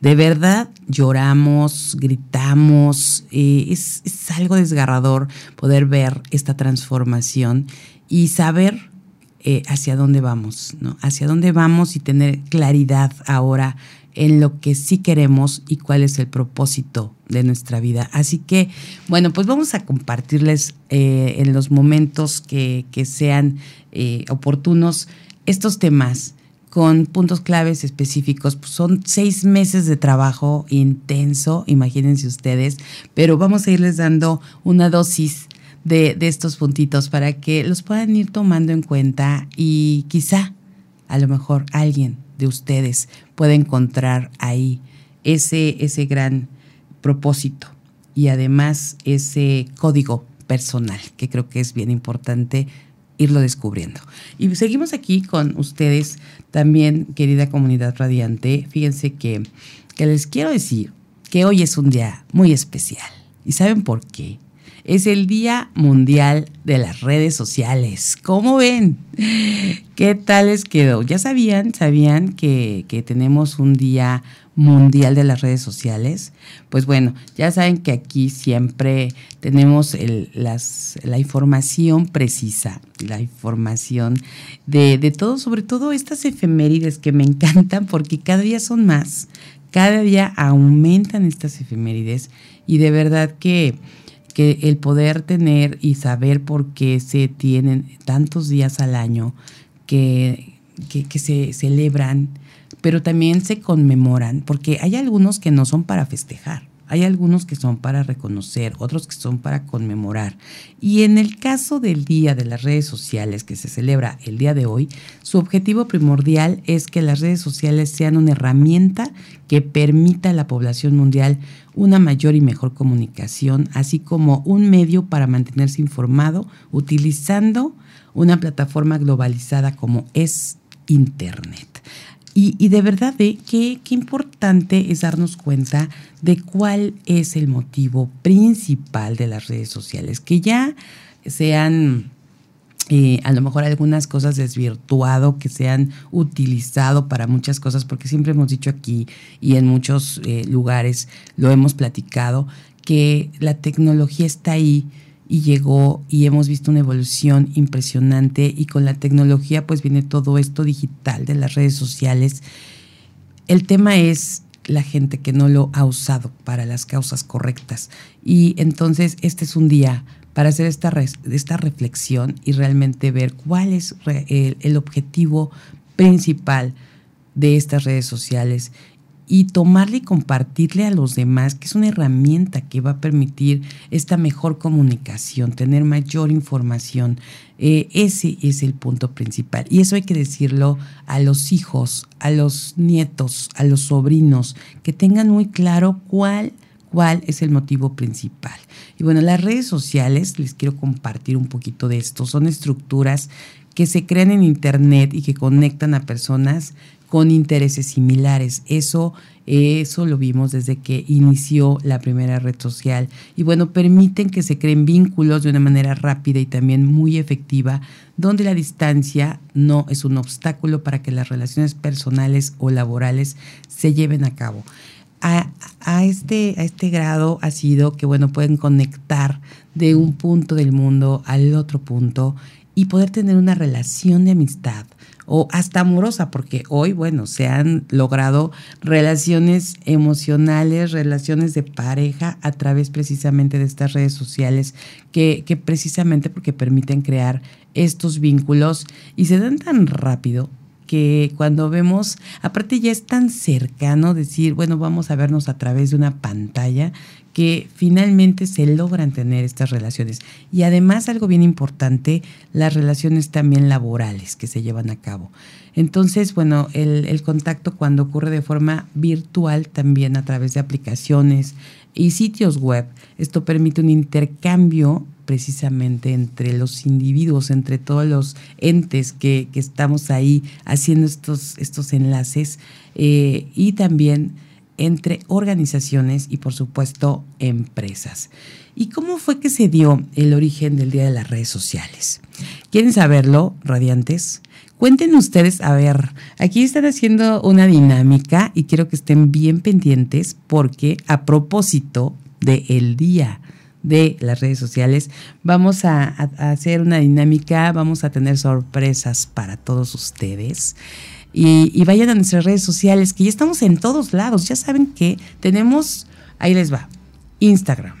De verdad lloramos, gritamos, eh, es, algo desgarrador poder ver esta transformación y saber eh, hacia dónde vamos, ¿no? Hacia dónde vamos y tener claridad ahora en lo que sí queremos y cuál es el propósito de nuestra vida. Así que, bueno, pues vamos a compartirles eh, en los momentos que, sean oportunos estos temas con puntos claves específicos. Pues son seis meses de trabajo intenso, imagínense ustedes, pero vamos a irles dando una dosis de, de estos puntitos para que los puedan ir tomando en cuenta y quizá, a lo mejor, alguien de ustedes pueda encontrar ahí ese, ese gran propósito y además ese código personal, que creo que es bien importante irlo descubriendo. Y seguimos aquí con ustedes también, querida comunidad radiante. Fíjense que, que les quiero decir que hoy es un día muy especial. ¿Y saben por qué? Es el Día Mundial de las Redes Sociales. ¿Cómo ven? ¿Qué tal les quedó? ¿Ya sabían? ¿Sabían que, que tenemos un día mundial de las redes sociales, pues bueno, ya saben que aquí siempre tenemos las, la información precisa, la información de, de todo, sobre todo estas efemérides que me encantan porque cada día son más, cada día aumentan estas efemérides y de verdad que, que el poder tener y saber por qué se tienen tantos días al año que, que, que se celebran, pero también se conmemoran, porque hay algunos que no son para festejar, hay algunos que son para reconocer, otros que son para conmemorar. Y en el caso del Día de las Redes Sociales que se celebra el día de hoy, su objetivo primordial es que las redes sociales sean una herramienta que permita a la población mundial una mayor y mejor comunicación, así como un medio para mantenerse informado utilizando una plataforma globalizada como es Internet. Y, de verdad, ¿eh? qué, qué importante es darnos cuenta de cuál es el motivo principal de las redes sociales, que ya sean eh, a lo mejor algunas cosas desvirtuado, que se han utilizado para muchas cosas, porque siempre hemos dicho aquí y en muchos eh, lugares lo hemos platicado, que la tecnología está ahí y llegó y hemos visto una evolución impresionante y con la tecnología pues viene todo esto digital de las redes sociales. El tema es la gente que no lo ha usado para las causas correctas y entonces este es un día para hacer esta, esta reflexión y realmente ver cuál es el, el objetivo principal de estas redes sociales y tomarle y compartirle a los demás, que es una herramienta que va a permitir esta mejor comunicación, tener mayor información. Eh, ese es el punto principal. Y eso hay que decirlo a los hijos, a los nietos, a los sobrinos, que tengan muy claro cuál cuál es el motivo principal. Y bueno, las redes sociales, les quiero compartir un poquito de esto, son estructuras que se crean en Internet y que conectan a personas con intereses similares. Eso, eso lo vimos desde que inició la primera red social. Y bueno, permiten que se creen vínculos de una manera rápida y también muy efectiva, donde la distancia no es un obstáculo para que las relaciones personales o laborales se lleven a cabo. A, a, este, a este grado ha sido que, bueno, pueden conectar de un punto del mundo al otro punto y poder tener una relación de amistad o hasta amorosa, porque hoy, bueno, se han logrado relaciones emocionales, relaciones de pareja a través precisamente de estas redes sociales, que, que precisamente porque permiten crear estos vínculos y se dan tan rápido que cuando vemos, aparte ya es tan cercano decir, bueno, vamos a vernos a través de una pantalla, que finalmente se logran tener estas relaciones. Y además algo bien importante, las relaciones también laborales que se llevan a cabo. Entonces, bueno, el, contacto cuando ocurre de forma virtual, también a través de aplicaciones y sitios web, esto permite un intercambio precisamente entre los individuos, entre todos los entes que, estamos ahí haciendo estos, estos enlaces eh, y también entre organizaciones y por supuesto empresas. ¿Y cómo fue que se dio el origen del Día de las Redes Sociales? ¿Quieren saberlo, radiantes? Cuenten ustedes, a ver, aquí están haciendo una dinámica y quiero que estén bien pendientes porque a propósito del día de las redes sociales, vamos a, hacer una dinámica, vamos a tener sorpresas para todos ustedes. Y, y, vayan a nuestras redes sociales, que ya estamos en todos lados. Ya saben que tenemos, ahí les va, Instagram,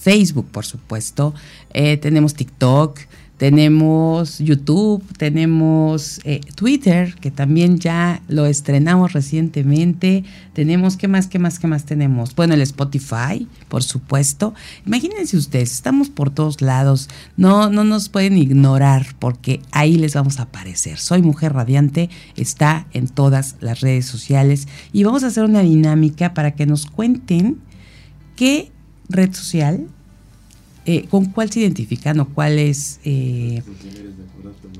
Facebook, por supuesto, eh, tenemos TikTok, tenemos YouTube, tenemos eh, Twitter, que también ya lo estrenamos recientemente. Tenemos, ¿qué más, qué más, qué más tenemos? Bueno, el Spotify, por supuesto. Imagínense ustedes, estamos por todos lados. No, no nos pueden ignorar porque ahí les vamos a aparecer. Soy Mujer Radiante, está en todas las redes sociales y vamos a hacer una dinámica para que nos cuenten qué red social eh, ¿con cuál se identifican o cuál es? Eh,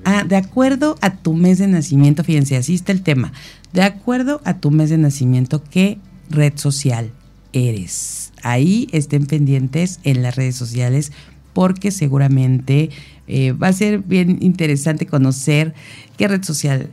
ah, de acuerdo a tu mes de nacimiento, fíjense, así está el tema. De acuerdo a tu mes de nacimiento, ¿qué red social eres? Ahí estén pendientes en las redes sociales porque seguramente eh, va a ser bien interesante conocer qué red social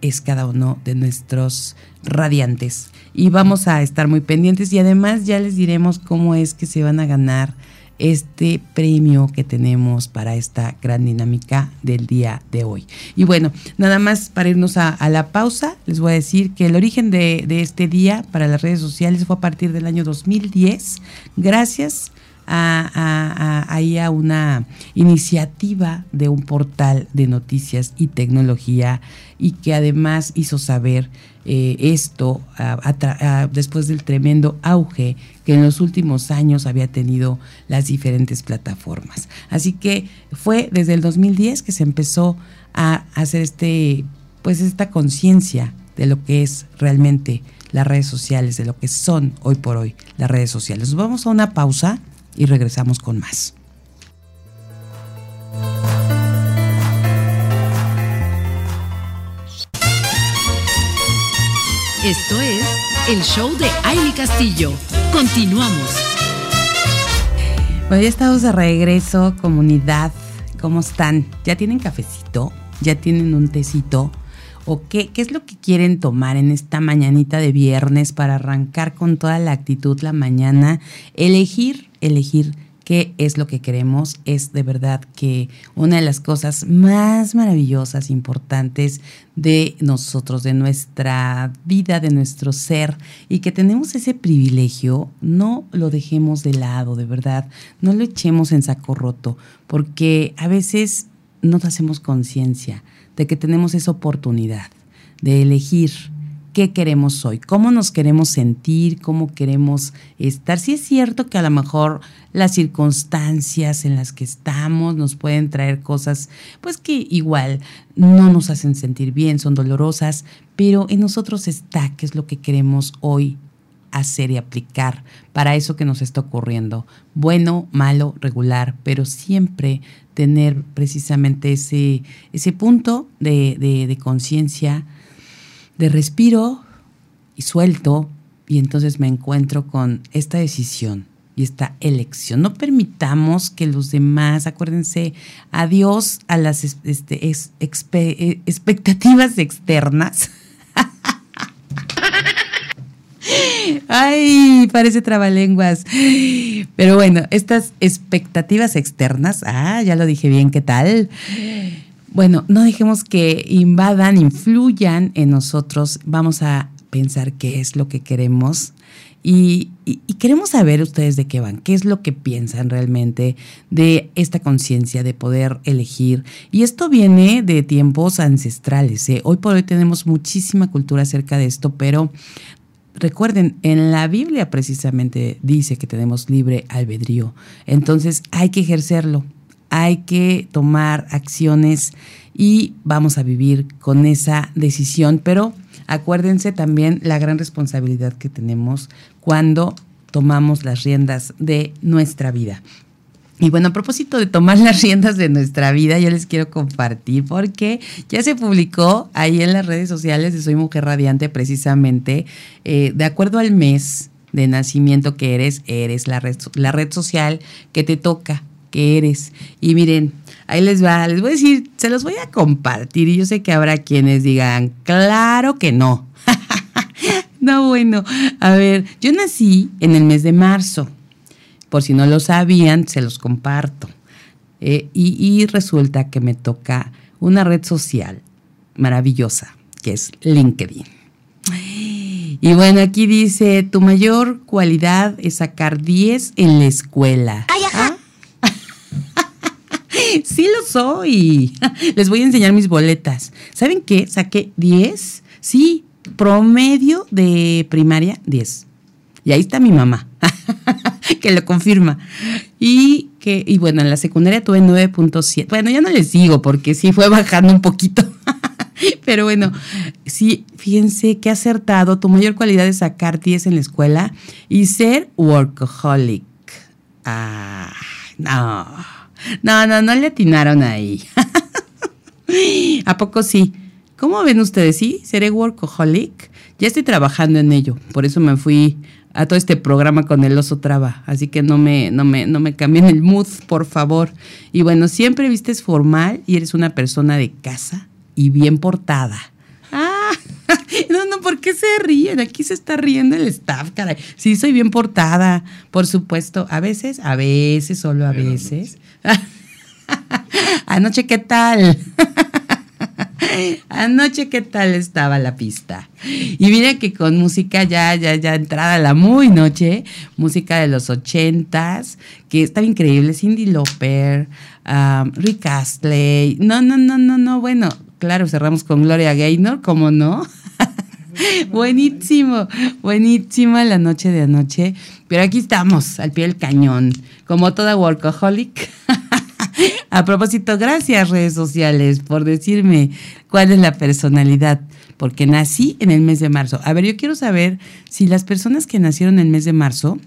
es cada uno de nuestros radiantes. Y vamos a estar muy pendientes y además ya les diremos cómo es que se van a ganar este premio que tenemos para esta gran dinámica del día de hoy. Y bueno, nada más para irnos a, la pausa, les voy a decir que el origen de, este día para las redes sociales fue a partir del año 2010, gracias a, a, una iniciativa de un portal de noticias y tecnología y que además hizo saber eh, esto después del tremendo auge que en los últimos años había tenido las diferentes plataformas. Así que fue desde el 2010 que se empezó a hacer este, pues esta conciencia de lo que es realmente las redes sociales, de lo que son hoy por hoy las redes sociales. Nos vamos a una pausa y regresamos con más. Esto es el show de Aile Castillo. Continuamos. Bueno, ya estamos de regreso, comunidad. ¿Cómo están? ¿Ya tienen cafecito? ¿Ya tienen un tecito? ¿O qué, qué es lo que quieren tomar en esta mañanita de viernes para arrancar con toda la actitud la mañana? Elegir, elegir qué es lo que queremos, es de verdad que una de las cosas más maravillosas, importantes de nosotros, de nuestra vida, de nuestro ser, y que tenemos ese privilegio, no lo dejemos de lado, de verdad, no lo echemos en saco roto, porque a veces no hacemos conciencia de que tenemos esa oportunidad de elegir qué queremos hoy, cómo nos queremos sentir, cómo queremos estar. Si es cierto que a lo mejor las circunstancias en las que estamos nos pueden traer cosas, pues que igual no nos hacen sentir bien, son dolorosas, pero en nosotros está qué es lo que queremos hoy hacer y aplicar para eso que nos está ocurriendo. Bueno, malo, regular, pero siempre tener precisamente ese, ese punto de, de conciencia de respiro y suelto y entonces me encuentro con esta decisión y esta elección. No permitamos que los demás, acuérdense, adiós a las este, eh, expectativas externas. Ay, parece trabalenguas. Pero bueno, estas expectativas externas, ah, ya lo dije bien, ¿qué tal? Bueno, no dejemos que invadan, influyan en nosotros. Vamos a pensar qué es lo que queremos y, queremos saber ustedes de qué van, qué es lo que piensan realmente de esta conciencia de poder elegir. Y esto viene de tiempos ancestrales. ¿eh? Hoy por hoy tenemos muchísima cultura acerca de esto, pero recuerden, en la Biblia precisamente dice que tenemos libre albedrío. Entonces hay que ejercerlo, hay que tomar acciones y vamos a vivir con esa decisión. Pero acuérdense también la gran responsabilidad que tenemos cuando tomamos las riendas de nuestra vida. Y bueno, a propósito de tomar las riendas de nuestra vida, yo les quiero compartir porque ya se publicó ahí en las redes sociales de Soy Mujer Radiante precisamente, eh, de acuerdo al mes de nacimiento que eres, eres la red, la red social que te toca, eres. Y miren, ahí les va, les voy a decir, se los voy a compartir y yo sé que habrá quienes digan, claro que no. no, bueno, a ver, yo nací en el mes de marzo por si no lo sabían, se los comparto. Eh, y, resulta que me toca una red social maravillosa, que es LinkedIn. Y bueno, aquí dice, tu mayor cualidad es sacar 10 en la escuela. Sí lo soy. Les voy a enseñar mis boletas. ¿Saben qué? Saqué 10. Sí, promedio de primaria 10. Y ahí está mi mamá. que lo confirma. Y que, y bueno, en la secundaria tuve 9.7. Bueno, ya no les digo porque sí fue bajando un poquito. Pero bueno, sí, fíjense que acertado. Tu mayor cualidad es sacar 10 en la escuela y ser workaholic. Ah, no. No, no, no le atinaron ahí. ¿A poco sí? ¿Cómo ven ustedes? ¿Sí? ¿Seré workaholic? Ya estoy trabajando en ello. Por eso me fui a todo este programa con el oso traba. Así que no me, no me, no me cambien el mood, por favor. Y bueno, siempre vistes formal y eres una persona de casa y bien portada. No, no, ¿por qué se ríen? Aquí se está riendo el staff, caray. Sí, soy bien portada, por supuesto. A veces, a veces, solo a veces. Anoche, ¿qué tal? Anoche, ¿qué tal estaba la pista? Y mira que con música ya, ya, ya entrada la muy noche, música de los ochentas, que está increíble, Cindy Lauper, um, Rick Astley, no, no, no, no, no, bueno, claro, cerramos con Gloria Gaynor, ¿cómo no? buenísimo, buenísima la noche de anoche, pero aquí estamos, al pie del cañón, como toda workaholic. A propósito, gracias redes sociales por decirme cuál es la personalidad, porque nací en el mes de marzo. A ver, yo quiero saber si las personas que nacieron en el mes de marzo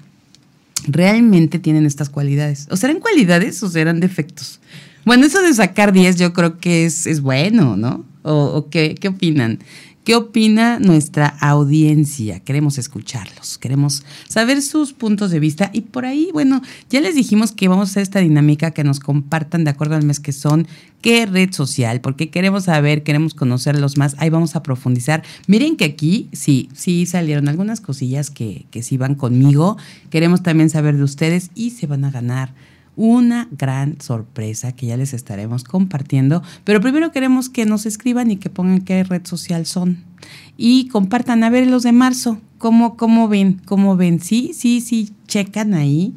realmente tienen estas cualidades. ¿O serán cualidades o serán defectos? Bueno, eso de sacar 10 yo creo que es, es bueno, ¿no? ¿O, o qué, qué opinan? ¿Qué opina nuestra audiencia? Queremos escucharlos, queremos saber sus puntos de vista y por ahí, bueno, ya les dijimos que vamos a hacer esta dinámica que nos compartan de acuerdo al mes que son, qué red social, porque queremos saber, queremos conocerlos más, ahí vamos a profundizar. Miren que aquí sí, sí salieron algunas cosillas que, que sí van conmigo, queremos también saber de ustedes y se van a ganar una gran sorpresa que ya les estaremos compartiendo. Pero primero queremos que nos escriban y que pongan qué red social son. Y compartan a ver los de marzo. ¿Cómo, cómo ven? ¿Cómo ven? Sí, sí, sí, checan ahí.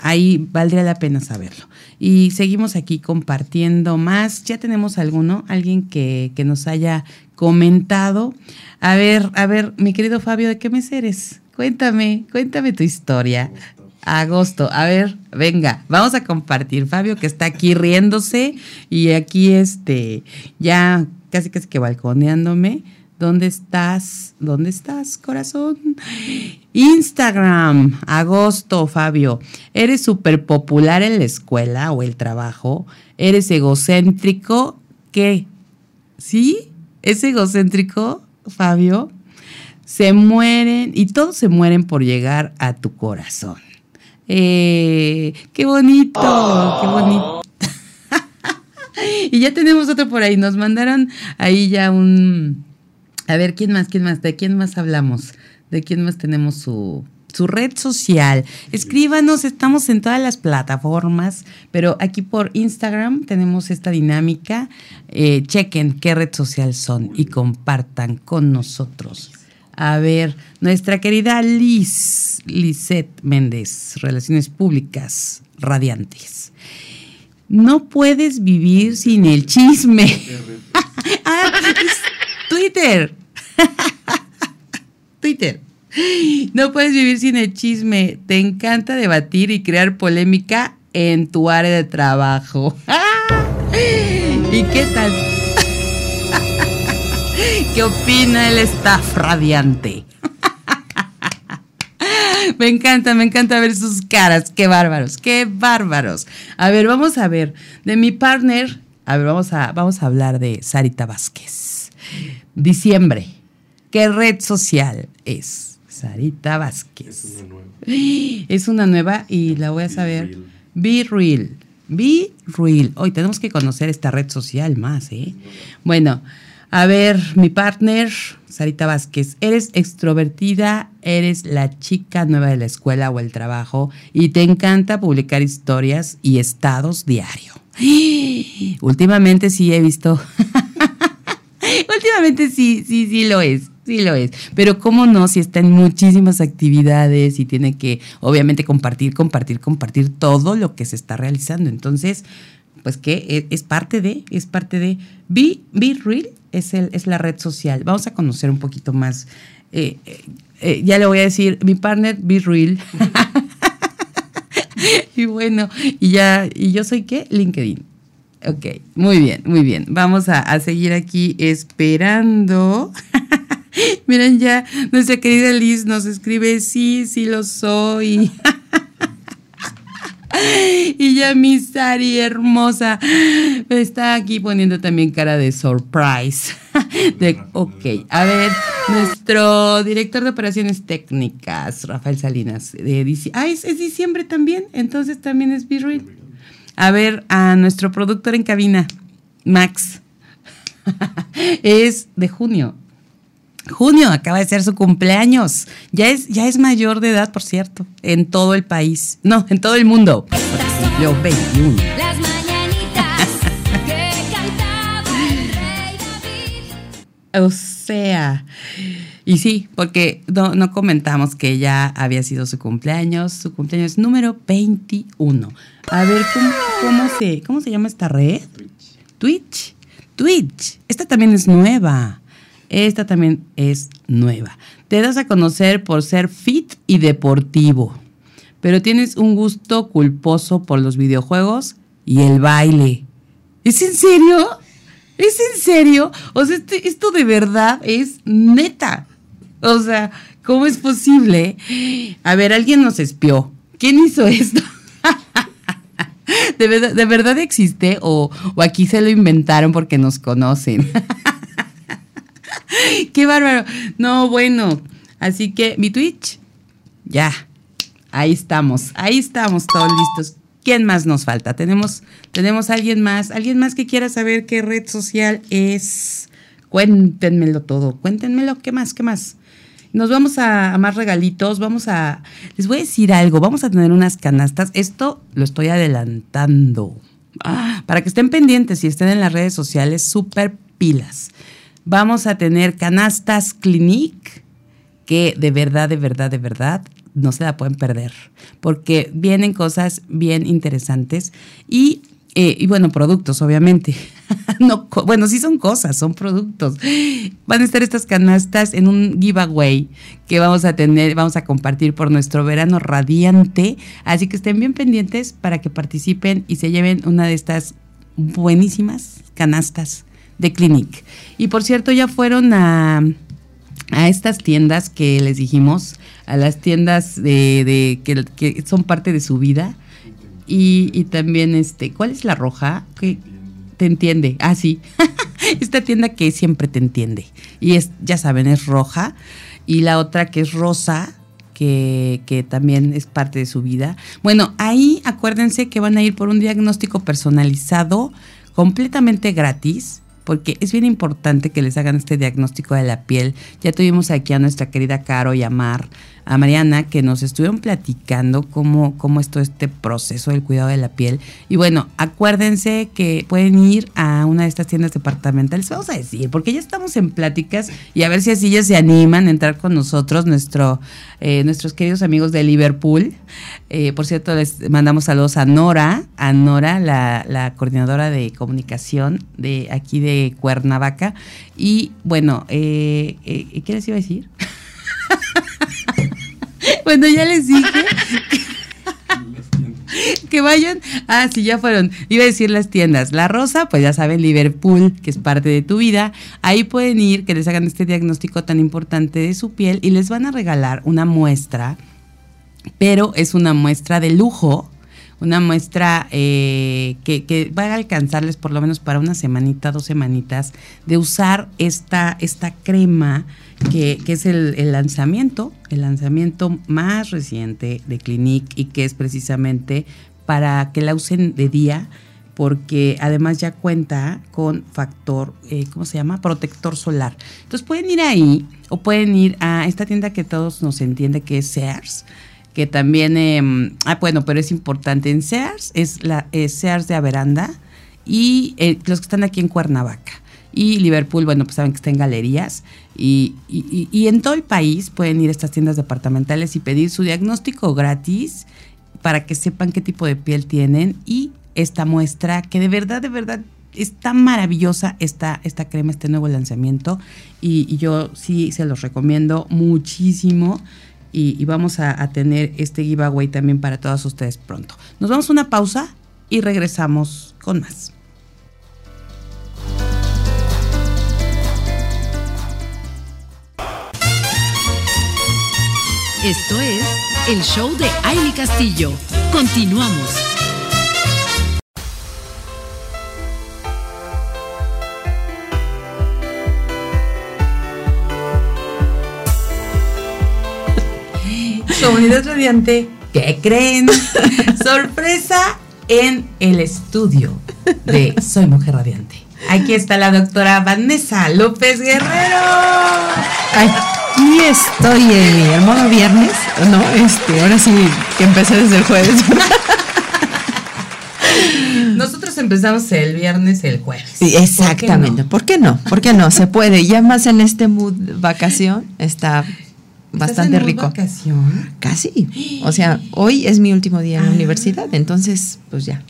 Ahí valdría la pena saberlo. Y seguimos aquí compartiendo más. Ya tenemos alguno, alguien que, que nos haya comentado. A ver, a ver, mi querido Fabio, ¿de qué mes eres? Cuéntame, cuéntame tu historia. Agosto. A ver, venga, vamos a compartir. Fabio que está aquí riéndose y aquí este, ya casi casi que balconeándome. ¿Dónde estás? ¿Dónde estás, corazón? Instagram, agosto, Fabio. ¿Eres súper popular en la escuela o el trabajo? ¿Eres egocéntrico? ¿Qué? ¿Sí? ¿Es egocéntrico, Fabio? Se mueren y todos se mueren por llegar a tu corazón. Eh, ¡Qué bonito! ¡Qué bonito! y ya tenemos otro por ahí. Nos mandaron ahí ya un... A ver, ¿quién más? ¿Quién más? ¿De quién más hablamos? ¿De quién más tenemos su, su red social. Escríbanos, estamos en todas las plataformas, pero aquí por Instagram tenemos esta dinámica. Eh, chequen qué red social son y compartan con nosotros. A ver, nuestra querida Liz, Lisette Méndez, Relaciones Públicas Radiantes. No puedes vivir sin el chisme. ah, Twitter. Twitter. No puedes vivir sin el chisme. Te encanta debatir y crear polémica en tu área de trabajo. ¿Y qué tal? ¿Qué opina el staff radiante? Me encanta, me encanta ver sus caras. Qué bárbaros, qué bárbaros. A ver, vamos a ver. De mi partner, a ver, vamos a, vamos a hablar de Sarita Vázquez. Diciembre. ¿Qué red social es? Sarita Vázquez. Es una nueva. Es una nueva y la voy a saber. Be Real. Be Real. Hoy tenemos que conocer esta red social más, ¿eh? Bueno, a ver, mi partner, Sarita Vázquez, eres extrovertida, eres la chica nueva de la escuela o el trabajo y te encanta publicar historias y estados diario. Últimamente sí he visto. Últimamente sí, sí, sí lo es. Sí lo es. Pero cómo no, si está en muchísimas actividades y tiene que, obviamente, compartir, compartir, compartir todo lo que se está realizando. Entonces, pues que es, parte de, es parte de Be, Be Real, es, el, es la red social. Vamos a conocer un poquito más. Eh, eh, eh, ya le voy a decir, mi partner, Be Real. y bueno, y ya, ¿y yo soy qué? LinkedIn. Ok, muy bien, muy bien. Vamos a, a seguir aquí esperando. Miren, ya nuestra querida Liz nos escribe, sí, sí lo soy. y ya mi Sari hermosa está aquí poniendo también cara de surprise. de, ok, a ver, nuestro director de operaciones técnicas, Rafael Salinas, dice, ah, ¿es, diciembre también, entonces también es b A ver, a nuestro productor en cabina, Max, es de junio. Junio acaba de ser su cumpleaños. Ya es, ya es mayor de edad, por cierto, en todo el país. No, en todo el mundo. Yo 21. Las mañanitas que cantaba el rey David. O sea, y sí, porque no, comentamos que ya había sido su cumpleaños, su cumpleaños número 21. A ver, ¿cómo, cómo, se, ¿cómo se llama esta red? Twitch. Twitch. Twitch. Esta también es nueva. Esta también es nueva. Te das a conocer por ser fit y deportivo, pero tienes un gusto culposo por los videojuegos y el baile. ¿Es en serio? ¿Es en serio? O sea, este, esto de verdad es neta. O sea, ¿cómo es posible? A ver, alguien nos espió. ¿Quién hizo esto? ¿De verdad, ¿De verdad, existe o, o aquí se lo inventaron porque nos conocen? Qué bárbaro. No, bueno. Así que mi Twitch, ya. Ahí estamos. Ahí estamos todos listos. ¿Quién más nos falta? Tenemos, tenemos alguien más, alguien más que quiera saber qué red social es. Cuéntenmelo todo, cuéntenmelo, ¿qué más? ¿Qué más? Nos vamos a, más regalitos, vamos a, les voy a decir algo, vamos a tener unas canastas, esto lo estoy adelantando, ah, para que estén pendientes y estén en las redes sociales, súper pilas vamos a tener canastas Clinique que de verdad, de verdad, de verdad no se la pueden perder porque vienen cosas bien interesantes y, eh, y bueno, productos obviamente. no, bueno, sí son cosas, son productos. Van a estar estas canastas en un giveaway que vamos a tener, vamos a compartir por nuestro verano radiante. Así que estén bien pendientes para que participen y se lleven una de estas buenísimas canastas de Clinique. Y por cierto, ya fueron a, a estas tiendas que les dijimos, a las tiendas de, que, son parte de su vida. Y, también, este, ¿cuál es la roja? Que te entiende. Ah, sí. Esta tienda que siempre te entiende. Y es, ya saben, es roja. Y la otra que es rosa, que, que, también es parte de su vida. Bueno, ahí acuérdense que van a ir por un diagnóstico personalizado, completamente gratis porque es bien importante que les hagan este diagnóstico de la piel. Ya tuvimos aquí a nuestra querida Caro y a Mar, a Mariana, que nos estuvieron platicando cómo, cómo es todo este proceso del cuidado de la piel. Y bueno, acuérdense que pueden ir a una de estas tiendas departamentales, vamos a decir, porque ya estamos en pláticas y a ver si así ya se animan a entrar con nosotros, nuestro, eh, nuestros queridos amigos de Liverpool. Eh, por cierto, les mandamos saludos a Nora, a Nora, la, la coordinadora de comunicación de aquí de Cuernavaca. Y bueno, eh, ¿qué les iba a decir? bueno, ya les dije que vayan. Ah, sí, ya fueron. Iba a decir las tiendas. La Rosa, pues ya saben, Liverpool, que es parte de tu vida. Ahí pueden ir, que les hagan este diagnóstico tan importante de su piel y les van a regalar una muestra, pero es una muestra de lujo. Una muestra eh, que, que, va a alcanzarles por lo menos para una semanita, dos semanitas, de usar esta, esta crema que, es el, lanzamiento, el lanzamiento más reciente de Clinique y que es precisamente para que la usen de día porque además ya cuenta con factor, eh, ¿cómo se llama? Protector solar. Entonces pueden ir ahí o pueden ir a esta tienda que todos nos entiende que es Sears, que también, em, ah, bueno, pero es importante en Sears, es la Sears de Averanda y eh, los que están aquí en Cuernavaca. Y Liverpool, bueno, pues saben que está en galerías. Y, y, en todo el país pueden ir a estas tiendas departamentales y pedir su diagnóstico gratis para que sepan qué tipo de piel tienen. Y esta muestra, que de verdad, de verdad está maravillosa esta, esta crema, este nuevo lanzamiento. Y, yo sí se los recomiendo muchísimo. Y, vamos a, a, tener este giveaway también para todos ustedes pronto. Nos vamos a una pausa y regresamos con más. Esto es el show de Aile Castillo. Continuamos. Comunidad Radiante, ¿qué creen? Sorpresa en el estudio de Soy Mujer Radiante. Aquí está la doctora Vanessa López Guerrero. Ay, aquí estoy en el modo viernes, ¿no? Este, ahora sí que empecé desde el jueves. Nosotros empezamos el viernes, el jueves. Sí, exactamente. ¿Por qué, no? ¿Por qué no? Se puede. Ya más en este mood vacación está bastante rico. vacación? Casi. O sea, hoy es mi último día en la ah. universidad, entonces, pues ya.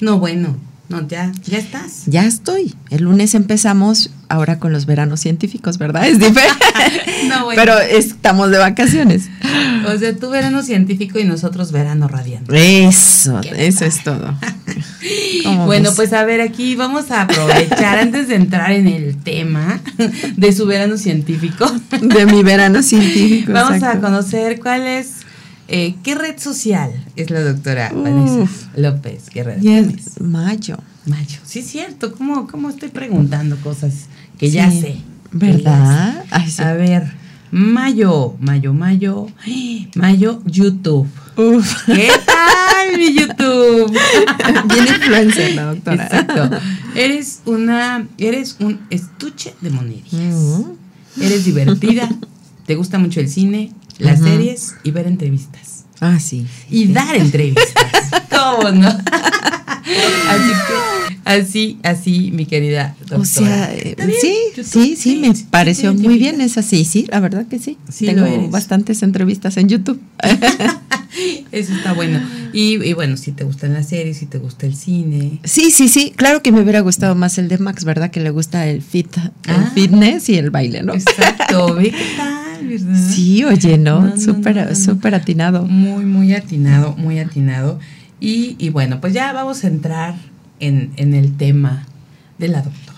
No, bueno, no, ya, ya estás. Ya estoy. El lunes empezamos ahora con los veranos científicos, ¿verdad? Es diferente. no, bueno. Pero estamos de vacaciones. O sea, tú verano científico y nosotros verano radiante. Eso, eso es todo. bueno, pues a ver, aquí vamos a aprovechar antes de entrar en el tema de su verano científico. De mi verano científico. Vamos a conocer cuál es eh, ¿Qué red social es la doctora Vanessa López? ¿Qué red Mayo. Mayo. Sí, es cierto. ¿Cómo, ¿Cómo estoy preguntando cosas que ya sé? ¿Verdad? A ver, Mayo, Mayo, Mayo, Mayo, YouTube. Uf. ¿Qué tal mi YouTube? Bien influencer la doctora. Exacto. Eres una, eres un estuche de monerías. Mm. Eres divertida, te gusta mucho el cine, las series y ver entrevistas. Ah, sí. y dar entrevistas. ¿Cómo no? Así que, así, así, mi querida doctora. O sea, eh, sí, sí, sí, me pareció muy bien. Es así, sí, la verdad que sí. sí Tengo bastantes entrevistas en YouTube. Eso está bueno. Y, bueno, si te gustan las series, si te gusta el cine. Sí, sí, sí. Claro que me hubiera gustado más el de Max, ¿verdad? Que le gusta el fit, el ah. fitness y el baile, ¿no? Exacto. ¿Ve qué tal? Sí, oye, ¿no? súper, súper atinado. Muy, muy atinado, muy atinado. Y, bueno, pues ya vamos a entrar en, el tema de la doctora.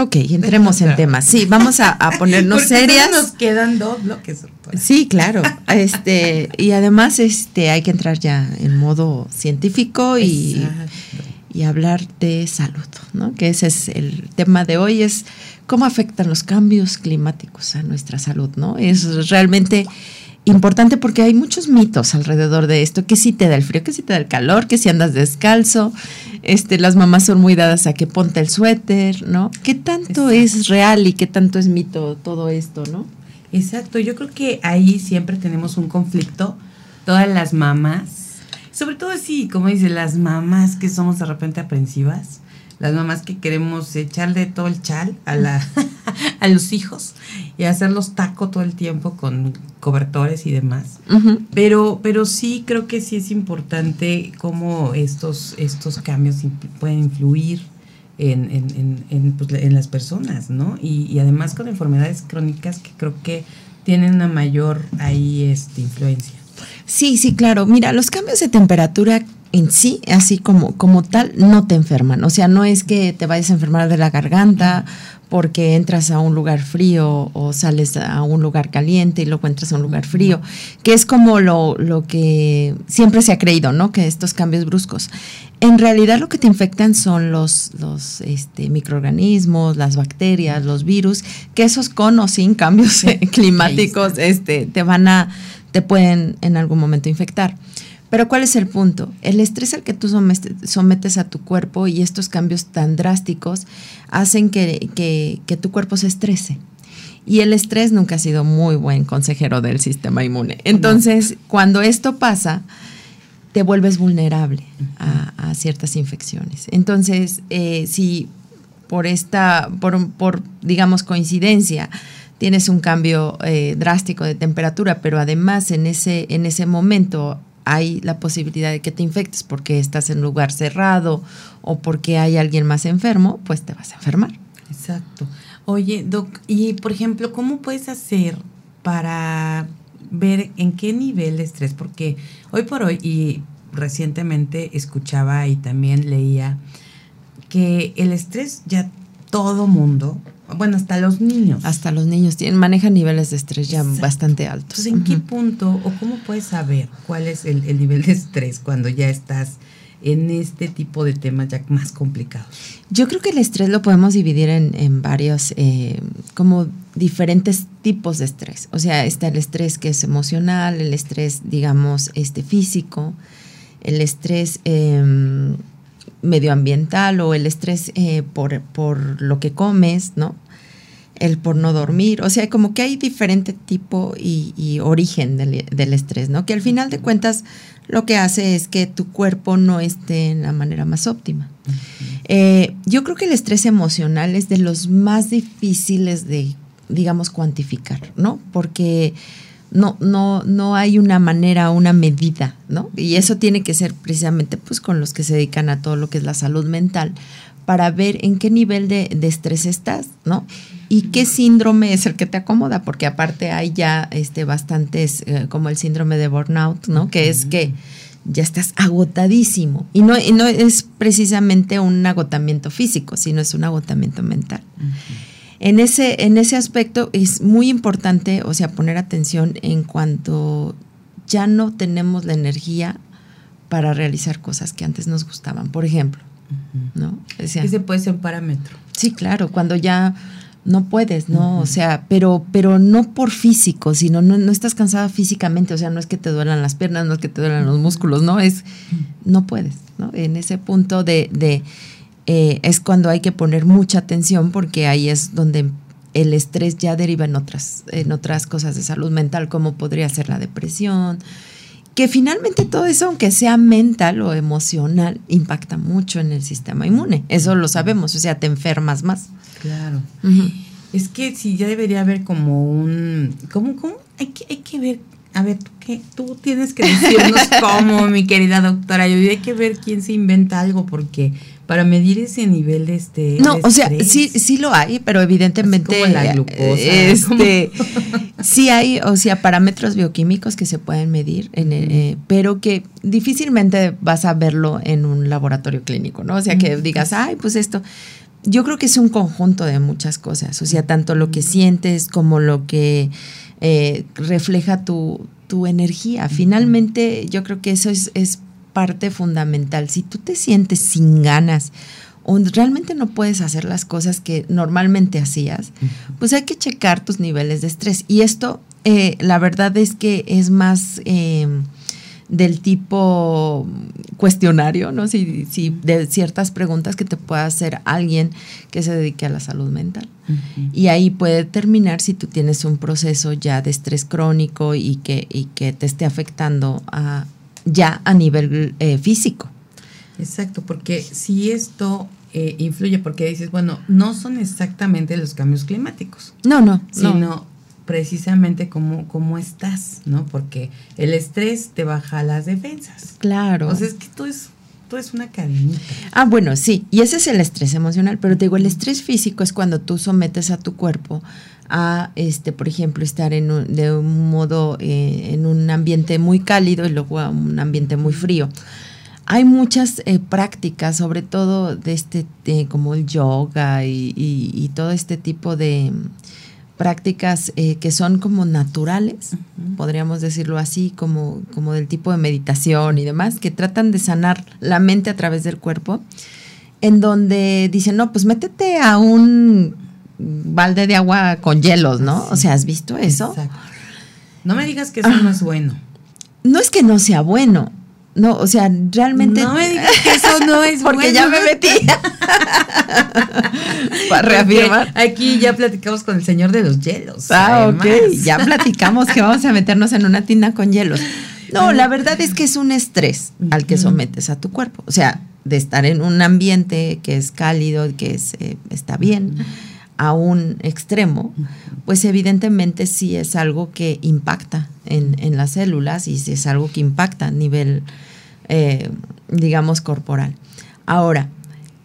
Ok, entremos en tema. Sí, vamos a, ponernos serias. nos quedan dos bloques, doctora. Sí, claro. Este, y además este, hay que entrar ya en modo científico y, y hablar de salud, ¿no? Que ese es el tema de hoy, es cómo afectan los cambios climáticos a nuestra salud, ¿no? Es realmente importante porque hay muchos mitos alrededor de esto, que si te da el frío, que si te da el calor, que si andas descalzo, este, las mamás son muy dadas a que ponte el suéter, ¿no? ¿Qué tanto es real y qué tanto es mito todo esto, no? Exacto, yo creo que ahí siempre tenemos un conflicto, todas las mamás, sobre todo así, como dice, las mamás que somos de repente aprensivas, las mamás que queremos echarle todo el chal a, la, a los hijos y hacerlos taco todo el tiempo con cobertores y demás. pero, pero sí creo que sí es importante cómo estos, estos cambios pueden influir en, en, en, pues, en las personas, ¿no? Y, y, además con enfermedades crónicas que creo que tienen una mayor ahí este, influencia. Sí, sí, claro. Mira, los cambios de temperatura en sí, así como, como tal, no te enferman. O sea, no es que te vayas a enfermar de la garganta porque entras a un lugar frío o sales a un lugar caliente y luego entras a un lugar frío, que es como lo, lo que siempre se ha creído, ¿no? Que estos cambios bruscos. En realidad lo que te infectan son los, los este, microorganismos, las bacterias, los virus, que esos con o sin cambios climáticos este, te van a, te pueden en algún momento infectar. Pero ¿cuál es el punto? El estrés al que tú sometes a tu cuerpo y estos cambios tan drásticos hacen que, tu cuerpo se estrese. Y el estrés nunca ha sido muy buen consejero del sistema inmune. Entonces, cuando esto pasa, te vuelves vulnerable a, ciertas infecciones. Entonces, eh, si por esta, por, digamos, coincidencia, tienes un cambio eh, drástico de temperatura, pero además en ese, en ese momento hay la posibilidad de que te infectes porque estás en un lugar cerrado o porque hay alguien más enfermo, pues te vas a enfermar. Exacto. Oye, Doc, y por ejemplo, ¿cómo puedes hacer para ver en qué nivel de estrés? Porque hoy por hoy, y recientemente escuchaba y también leía que el estrés ya todo mundo bueno, hasta los niños. Hasta los niños tienen, manejan niveles de estrés ya bastante altos. ¿en qué punto o cómo puedes saber cuál es el, nivel de estrés cuando ya estás en este tipo de temas ya más complicados? Yo creo que el estrés lo podemos dividir en, varios, eh, como diferentes tipos de estrés. O sea, está el estrés que es emocional, el estrés, digamos, este físico, el estrés em, medioambiental o el estrés eh, por, por, lo que comes, ¿no? El por no dormir, o sea, como que hay diferente tipo y, origen del, estrés, ¿no? Que al final de cuentas lo que hace es que tu cuerpo no esté en la manera más óptima. Eh, yo creo que el estrés emocional es de los más difíciles de, digamos, cuantificar, ¿no? Porque no, no, no hay una manera, una medida, ¿no? Y eso tiene que ser precisamente pues con los que se dedican a todo lo que es la salud mental, para ver en qué nivel de, estrés estás, ¿no? Y qué síndrome es el que te acomoda, porque aparte hay ya este, bastantes, eh, como el síndrome de burnout, ¿no? Que es que ya estás agotadísimo. Y no, no es precisamente un agotamiento físico, sino es un agotamiento mental. En ese, en ese aspecto es muy importante, o sea, poner atención en cuanto ya no tenemos la energía para realizar cosas que antes nos gustaban, por ejemplo. ¿no? Ese puede ser un parámetro. Sí, claro, cuando ya no puedes, ¿no? O sea, pero, pero no por físico, sino no, no, estás cansada físicamente, o sea, no es que te duelan las piernas, no es que te duelan los músculos, no, es, no puedes, ¿no? En ese punto de, de eh, es cuando hay que poner mucha atención porque ahí es donde el estrés ya deriva en otras, en otras cosas de salud mental, como podría ser la depresión, que finalmente todo eso, aunque sea mental o emocional, impacta mucho en el sistema inmune. Eso lo sabemos, o sea, te enfermas más. Claro. Es que sí, ya debería haber como un... ¿Cómo? ¿Cómo? Hay que, hay que ver a ver, ¿tú, qué? tú tienes que decirnos cómo, mi querida doctora. Yo hay que ver quién se inventa algo, porque para medir ese nivel de este. No, o sea, sí, sí lo hay, pero evidentemente. Como la glucosa. Este, sí hay, o sea, parámetros bioquímicos que se pueden medir, en eh, pero que difícilmente vas a verlo en un laboratorio clínico, ¿no? O sea, que digas, ay, pues esto. Yo creo que es un conjunto de muchas cosas, o sea, tanto lo que sientes como lo que eh, refleja tu, tu energía. Finalmente, yo creo que eso es, es parte fundamental. Si tú te sientes sin ganas o realmente no puedes hacer las cosas que normalmente hacías, pues hay que checar tus niveles de estrés. Y esto, eh, la verdad es que es más eh, del tipo cuestionario, ¿no? Si, si, de ciertas preguntas que te pueda hacer alguien que se dedique a la salud mental. Y ahí puede determinar si tú tienes un proceso ya de estrés crónico y que, y que te esté afectando a, ya a nivel eh, físico. Exacto, porque si esto eh, influye, porque dices, bueno, no son exactamente los cambios climáticos. No, no, sino precisamente cómo, cómo estás, ¿no? Porque el estrés te baja las defensas. Claro. O sea, es que tú es, es una cadenita. Ah, bueno, sí, y ese es el estrés emocional, pero te digo, el estrés físico es cuando tú sometes a tu cuerpo a, este, por ejemplo, estar en un, de un modo, eh, en un ambiente muy cálido y luego a un ambiente muy frío. Hay muchas eh, prácticas, sobre todo de este, como el yoga y, todo este tipo de prácticas eh, que son como naturales, podríamos decirlo así, como, como del tipo de meditación y demás, que tratan de sanar la mente a través del cuerpo, en donde dicen, no, pues métete a un balde de agua con hielos, ¿no? O sea, ¿has visto eso? No me digas que eso no es bueno. No es que no sea bueno. No, o sea, realmente. No me digas que eso no es bueno. Porque ya me metí. Para reafirmar. aquí ya platicamos con el señor de los hielos. Ah, ok. Ya platicamos que vamos a meternos en una tina con hielos. No, la verdad es que es un estrés al que sometes a tu cuerpo. O sea, de estar en un ambiente que es cálido, que es, eh, está bien a un extremo, pues evidentemente sí es algo que impacta en, las células y sí es algo que impacta a nivel, eh, digamos, corporal. Ahora,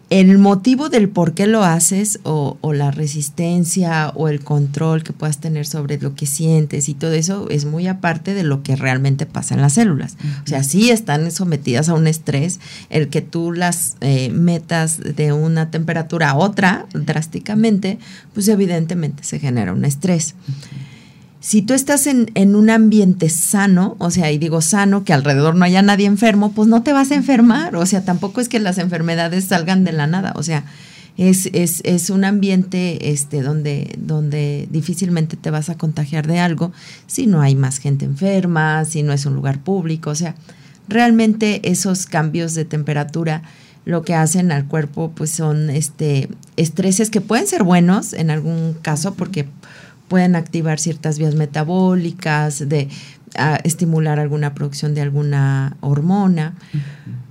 el motivo del por qué lo haces o, la resistencia o el control que puedas tener sobre lo que sientes y todo eso es muy aparte de lo que realmente pasa en las células. O sea, sí están sometidas a un estrés, el que tú las eh, metas de una temperatura a otra drásticamente, pues evidentemente se genera un estrés si tú estás en, un ambiente sano, o sea, y digo sano, que alrededor no haya nadie enfermo, pues no te vas a enfermar. O sea, tampoco es que las enfermedades salgan de la nada. O sea, es, es, es un ambiente este, donde, donde difícilmente te vas a contagiar de algo si no hay más gente enferma, si no es un lugar público. O sea, realmente esos cambios de temperatura lo que hacen al cuerpo pues son este estreses que pueden ser buenos en algún caso porque pueden activar ciertas vías metabólicas, de estimular alguna producción de alguna hormona.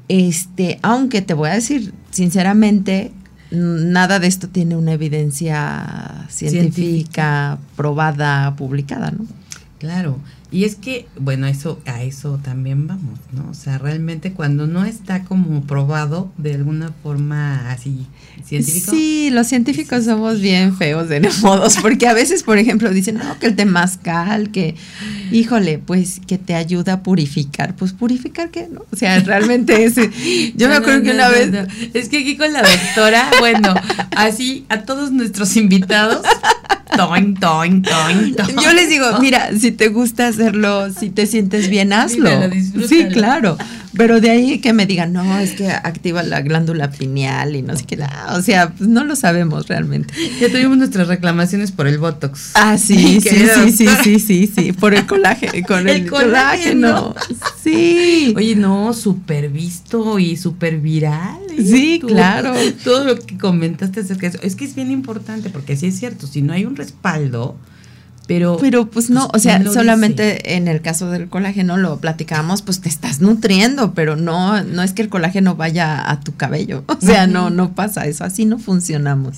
Este, aunque te voy a decir sinceramente, nada de esto tiene una evidencia científica, probada, publicada, ¿no? Claro. Y es que, bueno, eso a eso también vamos, ¿no? O sea, realmente cuando no está como probado de alguna forma así científico. Sí, los científicos somos bien feos de modos, porque a veces, por ejemplo, dicen, no, que el temazcal, que, híjole, pues que te ayuda a purificar. Pues purificar qué, ¿no? O sea, realmente es... Yo me acuerdo que una vez... Es que aquí con la doctora, bueno, así a todos nuestros invitados yo les digo, mira, si te gusta hacerlo, si te sientes bien, hazlo. Sí, claro. Pero de ahí que me digan, no, es que activa la glándula pineal y no sé qué. o sea, pues no lo sabemos realmente. Ya tuvimos nuestras reclamaciones por el Botox. Ah, sí, sí, sí, sí, sí, sí, sí, por el colágeno. Con el, colágeno. Sí. Oye, no, súper visto y súper viral. ¿eh? Sí, claro. Todo lo que comentaste acerca de eso. Es que es bien importante porque sí es cierto, si no hay un respaldo, pero, pero pues no, pues, o sea, solamente en el caso del colágeno lo platicamos, pues te estás nutriendo, pero no, no es que el colágeno vaya a tu cabello. O sea, no, no pasa eso, así no funcionamos.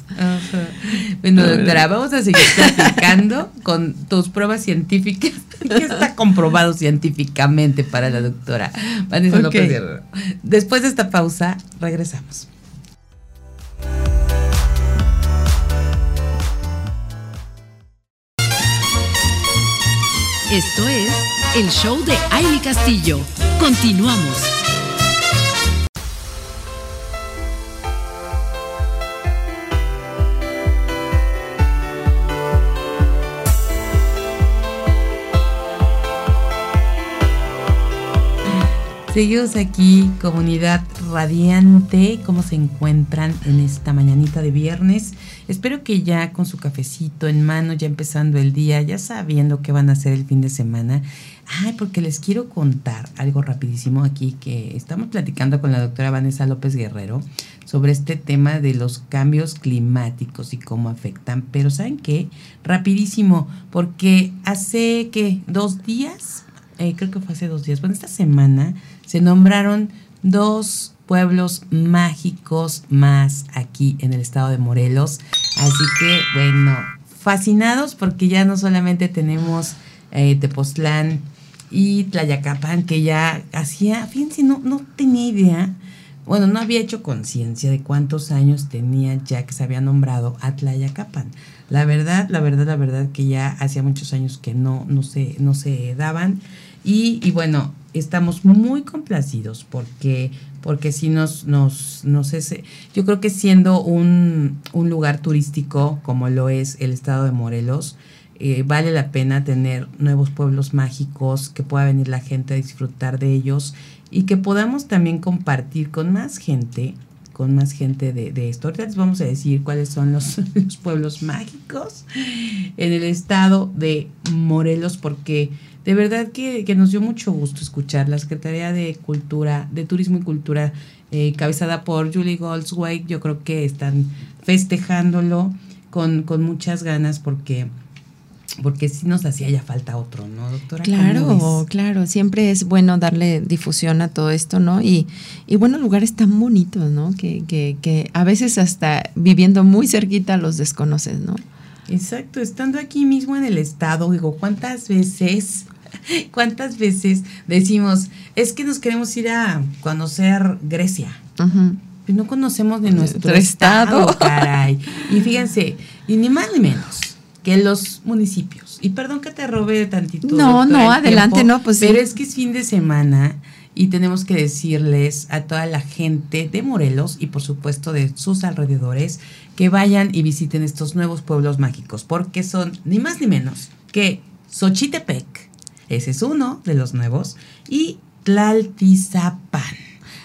Bueno, doctora, vamos a seguir platicando con tus pruebas científicas. ¿Qué está comprobado científicamente para la doctora Vanessa López Después de esta pausa, regresamos. Esto es el show de Aile Castillo. Continuamos. Seguimos aquí, comunidad radiante. ¿Cómo se encuentran en esta mañanita de viernes? Espero que ya con su cafecito en mano, ya empezando el día, ya sabiendo qué van a hacer el fin de semana. Ay, porque les quiero contar algo rapidísimo aquí que estamos platicando con la doctora Vanessa López Guerrero sobre este tema de los cambios climáticos y cómo afectan. Pero ¿saben qué? Rapidísimo, porque hace que dos días, eh, creo que fue hace dos días, bueno, esta semana se nombraron dos pueblos mágicos más aquí en el estado de Morelos. Así que, bueno, fascinados porque ya no solamente tenemos eh, Tepoztlán y Tlayacapan, que ya hacía, fíjense, no, no tenía idea, bueno, no había hecho conciencia de cuántos años tenía ya que se había nombrado Atlayacapan. La verdad, la verdad, la verdad que ya hacía muchos años que no, no, se, no se daban. Y bueno, estamos muy complacidos porque, porque sí nos, nos, nos es, yo creo que siendo un, un lugar turístico como lo es el estado de Morelos, eh, vale la pena tener nuevos pueblos mágicos, que pueda venir la gente a disfrutar de ellos y que podamos también compartir con más gente, con más gente de, de esto. Ahorita les vamos a decir cuáles son los, los pueblos mágicos en el estado de Morelos, porque de verdad que, que, nos dio mucho gusto escuchar la Secretaría de Cultura, de Turismo y Cultura, eh, cabezada por Julie Goldsway. Yo creo que están festejándolo con, con muchas ganas porque porque sí nos hacía ya falta otro, ¿no, doctora? Claro, claro, siempre es bueno darle difusión a todo esto, ¿no? Y, y bueno, lugares tan bonitos, ¿no? Que, que, que a veces hasta viviendo muy cerquita los desconoces, ¿no? Exacto, estando aquí mismo en el estado, digo, ¿cuántas veces, cuántas veces decimos, es que nos queremos ir a conocer Grecia? Uh no conocemos de nuestro estado. estado, caray. Y fíjense, y ni más ni menos que los municipios. Y perdón que te robe tantito. No, no, adelante, no, pues. Pero es que es fin de semana y tenemos que decirles a toda la gente de Morelos y por supuesto de sus alrededores que vayan y visiten estos nuevos pueblos mágicos, porque son ni más ni menos que Xochitepec, ese es uno de los nuevos, y Tlaltizapán.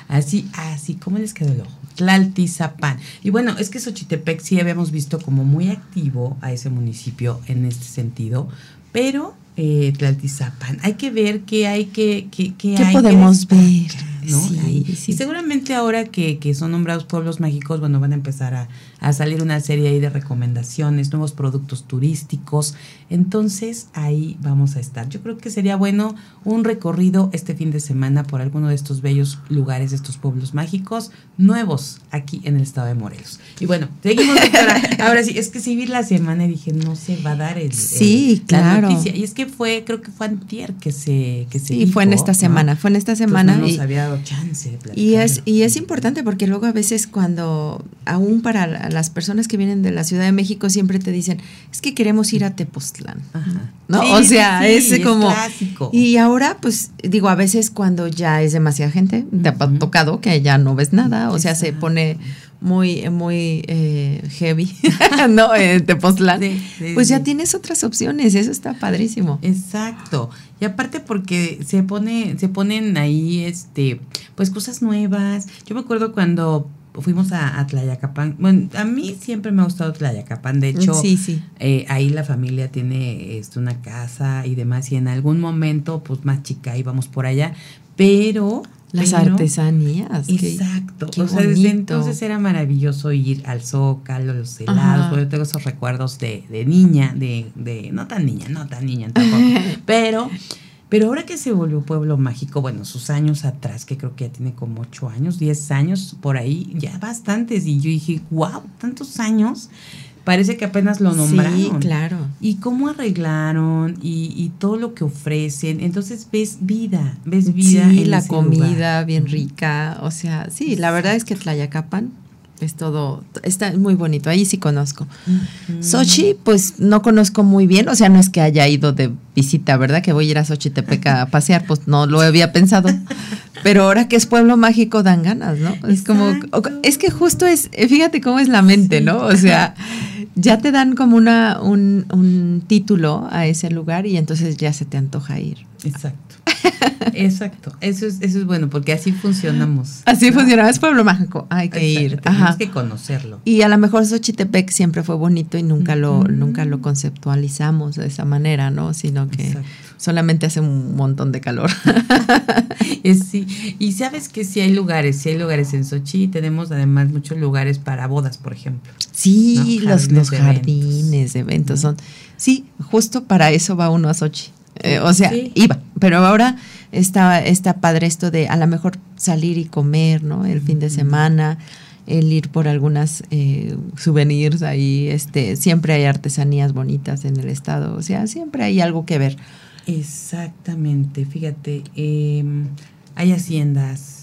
Así, así como les quedó el ojo. Tlaltizapán. Y bueno, es que Xochitepec sí habíamos visto como muy activo a ese municipio en este sentido, pero eh, Tlaltizapán, hay que ver qué hay que, qué, qué, ¿Qué hay podemos que ver. ¿no? Sí, Y sí. seguramente ahora que, que, son nombrados pueblos mágicos, bueno, van a empezar a, a, salir una serie ahí de recomendaciones, nuevos productos turísticos. Entonces ahí vamos a estar. Yo creo que sería bueno un recorrido este fin de semana por alguno de estos bellos lugares, estos pueblos mágicos nuevos aquí en el estado de Morelos. Y bueno, seguimos, doctora. Ahora sí, es que sí vi la semana y dije, no se va a dar el, sí, el, claro. la noticia. Y es que fue, creo que fue antier que se que se Sí, dijo, fue en esta ¿no? semana, fue en esta semana. Entonces no y, nos había dado chance de platicar. y es, y es importante porque luego a veces cuando, aún para las personas que vienen de la Ciudad de México, siempre te dicen, es que queremos ir a Tepoztlán. Ajá. ¿No? Sí, o sea, sí, es es como... clásico. Y ahora, pues, digo, a veces cuando ya es demasiada gente, te ha tocado que ya no ves nada, o sea, se pone muy, muy eh, heavy, ¿no? En Tepoztlán. Sí, sí, pues ya sí. tienes otras opciones, eso está padrísimo. Exacto. Y aparte porque se pone, se ponen ahí este, pues cosas nuevas. Yo me acuerdo cuando fuimos a, a Tlayacapán. Bueno, a mí siempre me ha gustado Tlayacapán. De hecho, sí, sí. eh, ahí la familia tiene este, una casa y demás. Y en algún momento, pues más chica, íbamos por allá. Pero. Las pero- artesanías. Exacto. qué o sea, desde entonces era maravilloso ir al Zócalo, los helados. Bueno, yo tengo esos recuerdos de, de niña, de, de, no tan niña, no tan niña tampoco. pero, pero ahora que se volvió pueblo mágico, bueno, sus años atrás, que creo que ya tiene como ocho años, diez años, por ahí, ya bastantes. Y yo dije, wow, tantos años. Parece que apenas lo nombraron. Sí, claro. Y cómo arreglaron y, y todo lo que ofrecen. Entonces ves vida, ves vida. Sí, en la ese comida lugar. bien rica, o sea, sí, la verdad es que Tlayacapan es todo, está muy bonito, ahí sí conozco. Ujú. Sochi, pues no conozco muy bien, o sea, no es que haya ido de visita, ¿verdad? Que voy a ir a Xochitepec a pasear, pues no lo había pensado. Pero ahora que es pueblo mágico dan ganas, ¿no? Es como, es que justo es, fíjate cómo es la mente, Sí. ¿no? O sea, ya te dan como una, un, un título a ese lugar y entonces ya se te antoja ir. Exacto. Exacto. Eso es, eso es bueno, porque así funcionamos. Así ¿no? funciona, es pueblo mágico, hay que Exacto, ir. Tenemos Ajá. que conocerlo. Y a lo mejor Xochitepec siempre fue bonito y nunca lo, nunca lo conceptualizamos de esa manera, ¿no? Sino que Exacto. solamente hace un montón de calor. Sí. Y sabes que sí hay lugares, sí hay lugares en Sochi. Tenemos además muchos lugares para bodas, por ejemplo. Sí, No, los, jardines los jardines de eventos son. Sí, justo para eso va uno a Sochi. Eh, o sea, Sí. iba, pero ahora está, está padre esto de a lo mejor salir y comer, ¿no? El fin de semana, el ir por algunas eh, souvenirs ahí, este, siempre hay artesanías bonitas en el estado, o sea, siempre hay algo que ver. Exactamente. Fíjate, eh, Hay haciendas,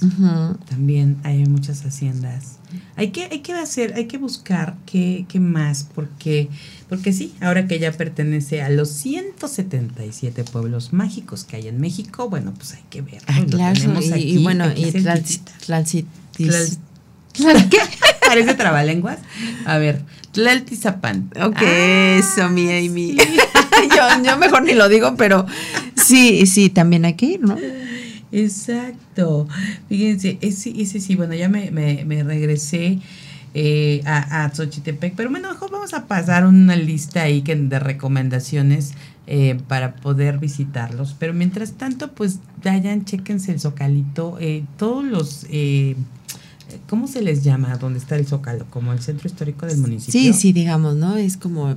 también hay muchas haciendas. Hay que, hay que hacer, hay que buscar qué, qué más, porque, porque sí, ahora que ya pertenece a los 177 pueblos mágicos que hay en México, bueno, pues hay que ver. Ah, claro, y, bueno, y ¿Qué? Parece trabalenguas. A ver, Tlaltizapán. Ok, ah, eso, mi Amy. yo, yo mejor ni lo digo, pero sí, sí, también hay que ir, ¿no? Exacto. Fíjense, ese, ese sí, bueno, ya me, me, regresé eh, a, a Xochitepec, pero bueno, mejor vamos a pasar una lista ahí que, de recomendaciones eh, para poder visitarlos. Pero mientras tanto, pues vayan, chequense el zocalito, eh, todos los... ¿Cómo se les llama donde está el zócalo? Como el centro histórico del municipio. Sí, sí, digamos, ¿no? Es como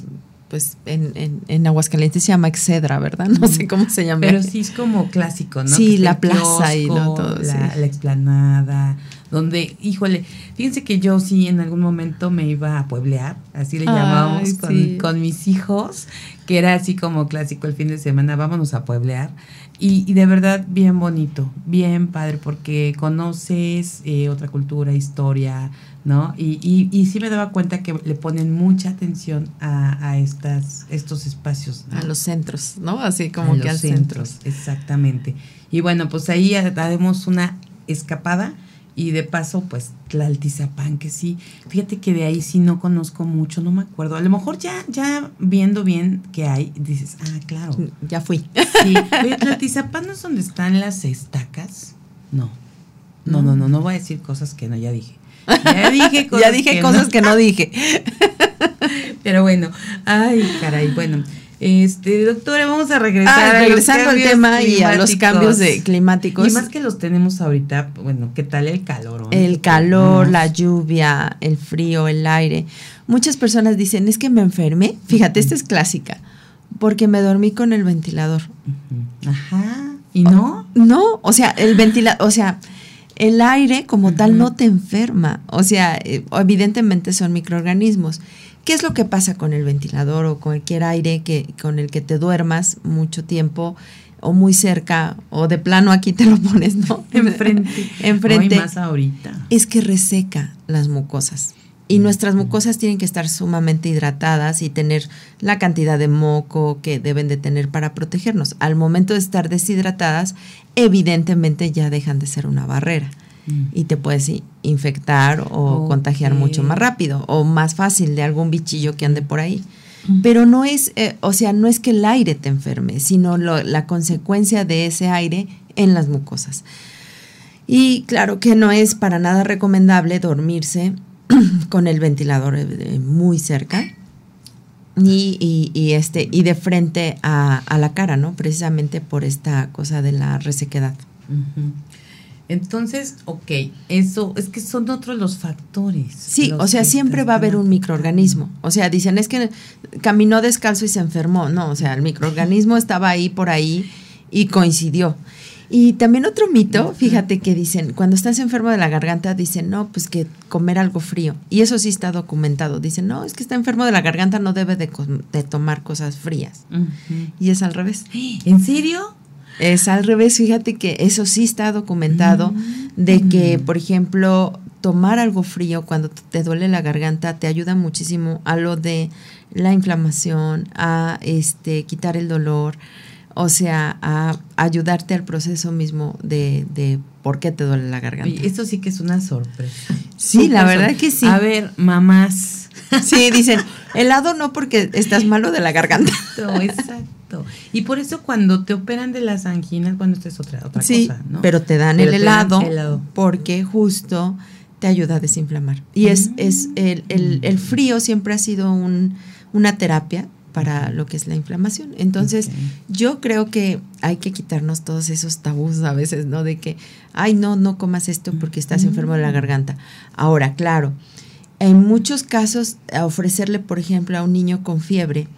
pues en, en, en, Aguascalientes se llama Excedra, ¿verdad? No sé cómo se llama. Pero sí es como clásico, ¿no? Sí, la plaza y todo. La, la, explanada, donde, híjole, fíjense que yo sí en algún momento me iba a pueblear, así le llamábamos con, con, mis hijos, que era así como clásico el fin de semana, vámonos a pueblear. Y, y de verdad bien bonito, bien padre, porque conoces eh, otra cultura, historia, ¿no? Y, y, y, sí me daba cuenta que le ponen mucha atención a, a estas, estos espacios. A los centros, ¿no? Así como que los centros. Exactamente. Y bueno, pues ahí haremos una escapada y de paso, pues Tlaltizapán, que sí. Fíjate que de ahí sí no conozco mucho, no me acuerdo. A lo mejor ya, ya viendo bien qué hay, dices, ah, claro. Ya fui. Sí. Tlaltizapán no es donde están las estacas. No. No, no, no, no voy a decir cosas que no, ya dije. Ya dije cosas, ya dije que, cosas no. que no dije. Pero bueno, ay, caray, bueno. Este, doctora, vamos a regresar ah, regresando al tema y a los cambios de climáticos. Y más que los tenemos ahorita, bueno, ¿qué tal el calor? El calor, la lluvia, el frío, el aire. Muchas personas dicen, es que me enfermé. Fíjate, esta es clásica, porque me dormí con el ventilador. Ajá. ¿Y no? No, o sea, el ventilador, o sea, el aire como tal no te enferma. O sea, eh, evidentemente son microorganismos. ¿Qué es lo que pasa con el ventilador o cualquier aire que, con el que te duermas mucho tiempo o muy cerca o de plano aquí te lo pones, ¿no? Enfrente. Enfrente. más ahorita. Es que reseca las mucosas. Y nuestras mucosas tienen que estar sumamente hidratadas y tener la cantidad de moco que deben de tener para protegernos. Al momento de estar deshidratadas, evidentemente ya dejan de ser una barrera mm. y te puedes infectar o contagiar mucho más rápido o más fácil de algún bichillo que ande por ahí. Mm. Pero no es, eh, o sea, no es que el aire te enferme, sino la consecuencia de ese aire en las mucosas. Y claro que no es para nada recomendable dormirse con el ventilador eh, muy cerca y, y, este, y de frente a, la cara, ¿no? Precisamente por esta cosa de la resequedad. Entonces, ok, eso es que son otros los factores. Sí, o sea, siempre va a haber un microorganismo. O sea, dicen, es que caminó descalzo y se enfermó. No, o sea, el microorganismo estaba ahí por ahí y coincidió. Y también otro mito, fíjate que dicen, cuando estás enfermo de la garganta, dicen, no, pues que comer algo frío. Y eso sí está documentado. Dicen, no, es que está enfermo de la garganta, no debe de, tomar cosas frías. Y es al revés. ¿En serio? Es al revés, fíjate que eso sí está documentado, mm. de que, por ejemplo, tomar algo frío cuando te duele la garganta te ayuda muchísimo a lo de la inflamación, a este quitar el dolor, o sea, a ayudarte al proceso mismo de, de por qué te duele la garganta. Y esto sí que es una sorpresa. Sí, la verdad que sí. A ver, mamás. Sí, dicen, helado no porque estás malo de la garganta. Exacto, exacto. Y por eso cuando te operan de las anginas, bueno, esto es otra, otra sí, cosa, ¿no? Pero te dan el helado, helado, porque justo te ayuda a desinflamar. Y es, es el, el, el frío siempre ha sido un, una terapia para lo que es la inflamación. Entonces, yo creo que hay que quitarnos todos esos tabús a veces, ¿no? De que, ay, no, no comas esto porque estás enfermo de la garganta. Ahora, claro, en muchos casos, ofrecerle, por ejemplo, a un niño con fiebre,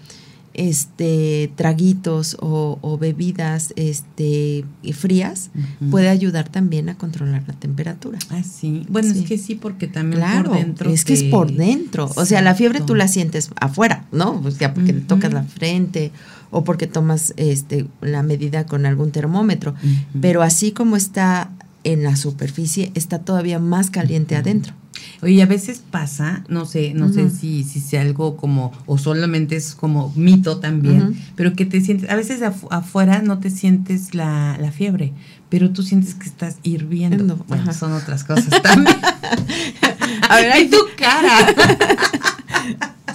este traguitos o, bebidas este frías puede ayudar también a controlar la temperatura. Ah, sí. Bueno, es que sí, porque también por dentro. Es que es por dentro. O sea, la fiebre tú la sientes afuera, ¿no? O sea, porque te tocas la frente o porque tomas este la medida con algún termómetro. Pero así como está en la superficie está todavía más caliente adentro. Oye, a veces pasa, no sé, no sé si, si sea algo como, o solamente es como mito también, pero que te sientes, a veces afuera no te sientes la, la, fiebre, pero tú sientes que estás hirviendo. Bueno, son otras cosas también. a ver, hay tu cara.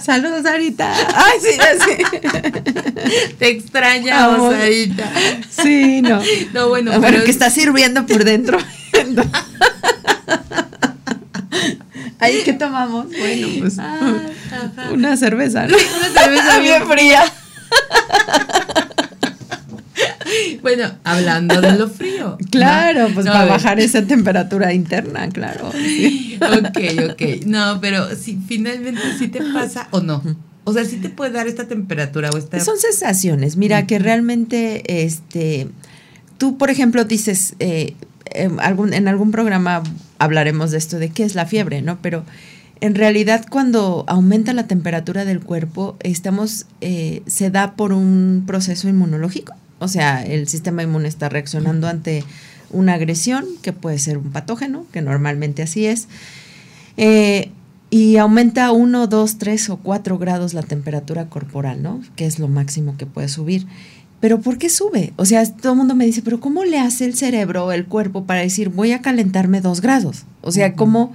Saludos, Sarita. Ay, sí, sí. Te extrañamos, Sarita. Sí, no. No, bueno, pero, que está sirviendo por dentro. Ahí, ¿qué tomamos? Bueno, pues ah, una cerveza, ¿no? Una cerveza bien fría. Bueno, hablando de lo frío. Claro, pues para bajar esa temperatura interna, claro. Ok, ok. No, pero si finalmente sí te pasa o no. O sea, sí te puede dar esta temperatura o esta... Son sensaciones. Mira, que realmente, este, tú, por ejemplo, dices, eh, en, algún, en algún programa hablaremos de esto, de qué es la fiebre, ¿no? Pero en realidad cuando aumenta la temperatura del cuerpo, estamos, eh, se da por un proceso inmunológico. O sea, el sistema inmune está reaccionando ante una agresión, que puede ser un patógeno, que normalmente así es. Eh, y aumenta 1, 2, 3 o 4 grados la temperatura corporal, ¿no? Que es lo máximo que puede subir. Pero ¿por qué sube? O sea, todo el mundo me dice, pero ¿cómo le hace el cerebro, el cuerpo para decir, voy a calentarme 2 grados? O sea, ¿cómo,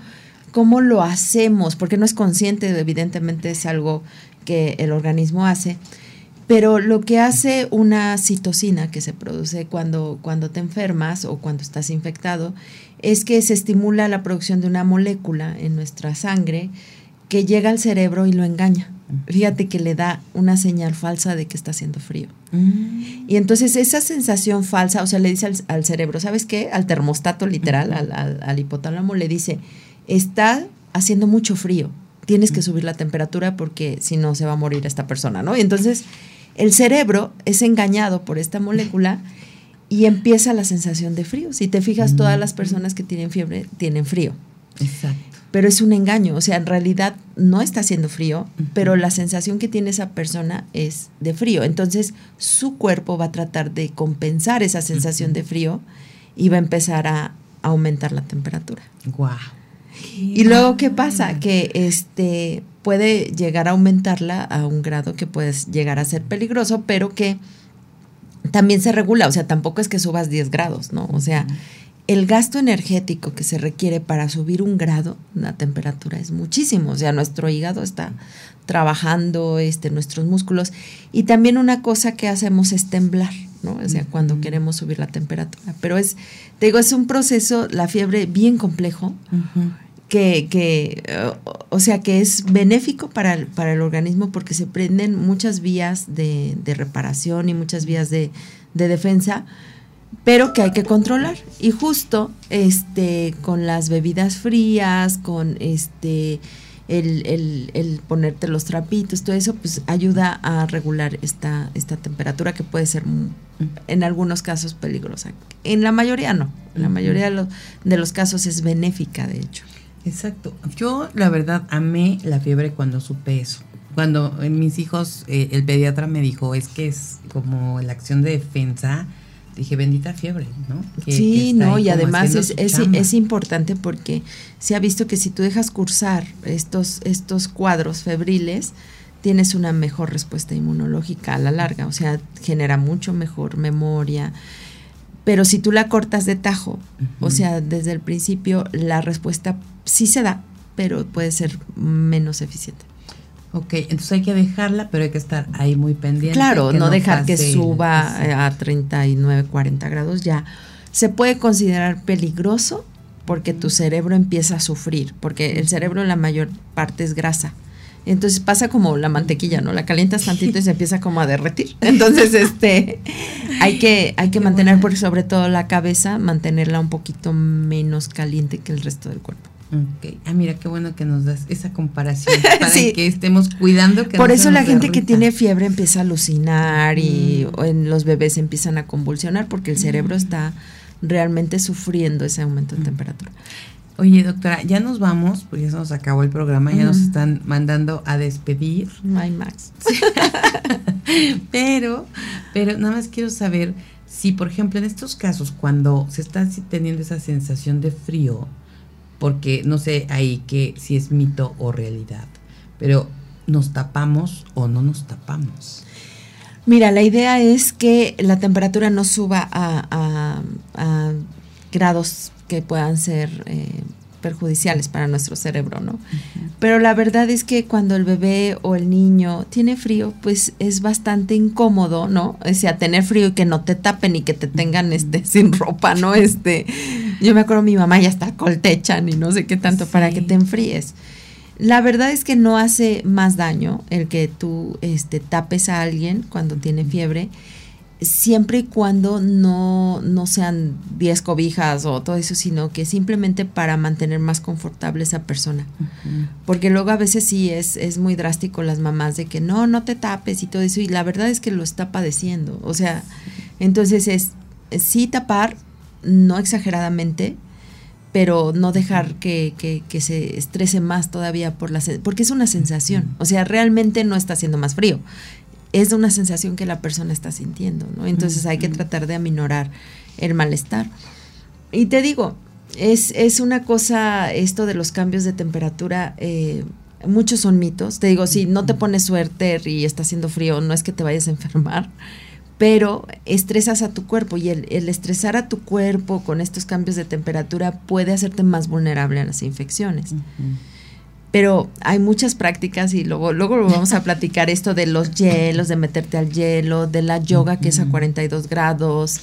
¿cómo lo hacemos? Porque no es consciente, evidentemente es algo que el organismo hace. Pero lo que hace una citocina que se produce cuando, cuando te enfermas o cuando estás infectado es que se estimula la producción de una molécula en nuestra sangre que llega al cerebro y lo engaña. Fíjate que le da una señal falsa de que está haciendo frío. Mm. Y entonces esa sensación falsa, o sea, le dice al, cerebro, ¿sabes qué? Al termostato literal, al, al, hipotálamo, le dice, está haciendo mucho frío, tienes que subir la temperatura porque si no se va a morir esta persona, ¿no? Y entonces el cerebro es engañado por esta molécula y empieza la sensación de frío. Si te fijas, todas las personas que tienen fiebre tienen frío. Exacto. Pero es un engaño, o sea, en realidad no está haciendo frío, pero la sensación que tiene esa persona es de frío. Entonces, su cuerpo va a tratar de compensar esa sensación de frío y va a empezar a aumentar la temperatura. Guau. Y luego, ¿qué pasa? Que este puede llegar a aumentarla a un grado que puede llegar a ser peligroso, pero que también se regula, o sea, tampoco es que subas 10 grados, ¿no? O sea, el gasto energético que se requiere para subir un grado, la temperatura es muchísimo, o sea, nuestro hígado está trabajando, este, nuestros músculos, y también una cosa que hacemos es temblar, ¿no? O sea, cuando queremos subir la temperatura, pero es, te digo, es un proceso, la fiebre bien complejo, que, que o sea, que es benéfico para el, para el organismo porque se prenden muchas vías de, reparación y muchas vías de, defensa, pero que hay que controlar. Y justo este, con las bebidas frías, con este el, el, ponerte los trapitos, todo eso, pues ayuda a regular esta, esta temperatura que puede ser en algunos casos peligrosa. En la mayoría no, en la mayoría de los, de los casos es benéfica, de hecho. Exacto. Yo, la verdad, amé la fiebre cuando supe eso. Cuando en mis hijos, eh, el pediatra me dijo, es que es como la acción de defensa. Dije, bendita fiebre, ¿no? sí, no, y además es, es, importante porque se ha visto que si tú dejas cursar estos, estos cuadros febriles, tienes una mejor respuesta inmunológica a la larga, o sea, genera mucho mejor memoria, pero si tú la cortas de tajo, o sea, desde el principio, la respuesta sí se da, pero puede ser menos eficiente. Ok, entonces hay que dejarla, pero hay que estar ahí muy pendiente. Claro, no, dejar que suba a 39, 40 grados ya. Se puede considerar peligroso porque tu cerebro empieza a sufrir, porque el cerebro la mayor parte es grasa. Entonces pasa como la mantequilla, ¿no? La calientas tantito y se empieza como a derretir. Entonces, este, hay que, hay que mantener, porque sobre todo la cabeza, mantenerla un poquito menos caliente que el resto del cuerpo. Ok. Ah, mira, qué bueno que nos das esa comparación para que estemos cuidando que Por eso la gente que tiene fiebre empieza a alucinar y mm. en los bebés empiezan a convulsionar porque el cerebro mm. está realmente sufriendo ese aumento de mm. temperatura. Oye, doctora, ya nos vamos, porque ya se nos acabó el programa, ya nos están mandando a despedir. My Max. pero, pero nada más quiero saber si, por ejemplo, en estos casos, cuando se está teniendo esa sensación de frío, porque no sé ahí que si es mito o realidad, pero nos tapamos o no nos tapamos. Mira, la idea es que la temperatura no suba a, grados que puedan ser eh, perjudiciales para nuestro cerebro, ¿no? Pero la verdad es que cuando el bebé o el niño tiene frío, pues es bastante incómodo, ¿no? O sea, tener frío y que no te tapen y que te tengan este sin ropa, ¿no? Este, yo me acuerdo mi mamá ya está coltechan y no sé qué tanto para que te enfríes. La verdad es que no hace más daño el que tú este, tapes a alguien cuando tiene fiebre siempre y cuando no, no sean 10 cobijas o todo eso, sino que simplemente para mantener más confortable esa persona. Porque luego a veces sí es, es muy drástico las mamás de que no, no te tapes y todo eso, y la verdad es que lo está padeciendo. O sea, entonces es sí tapar, no exageradamente, pero no dejar que, que, que, se estrese más todavía por la porque es una sensación, o sea, realmente no está haciendo más frío, es una sensación que la persona está sintiendo, ¿no? Entonces hay que tratar de aminorar el malestar. Y te digo, es, es una cosa, esto de los cambios de temperatura, eh, muchos son mitos. Te digo, si no te pones suerte y está haciendo frío, no es que te vayas a enfermar, pero estresas a tu cuerpo y el, el, estresar a tu cuerpo con estos cambios de temperatura puede hacerte más vulnerable a las infecciones. Pero hay muchas prácticas y luego, luego vamos a platicar esto de los hielos, de meterte al hielo, de la yoga que es a 42 grados,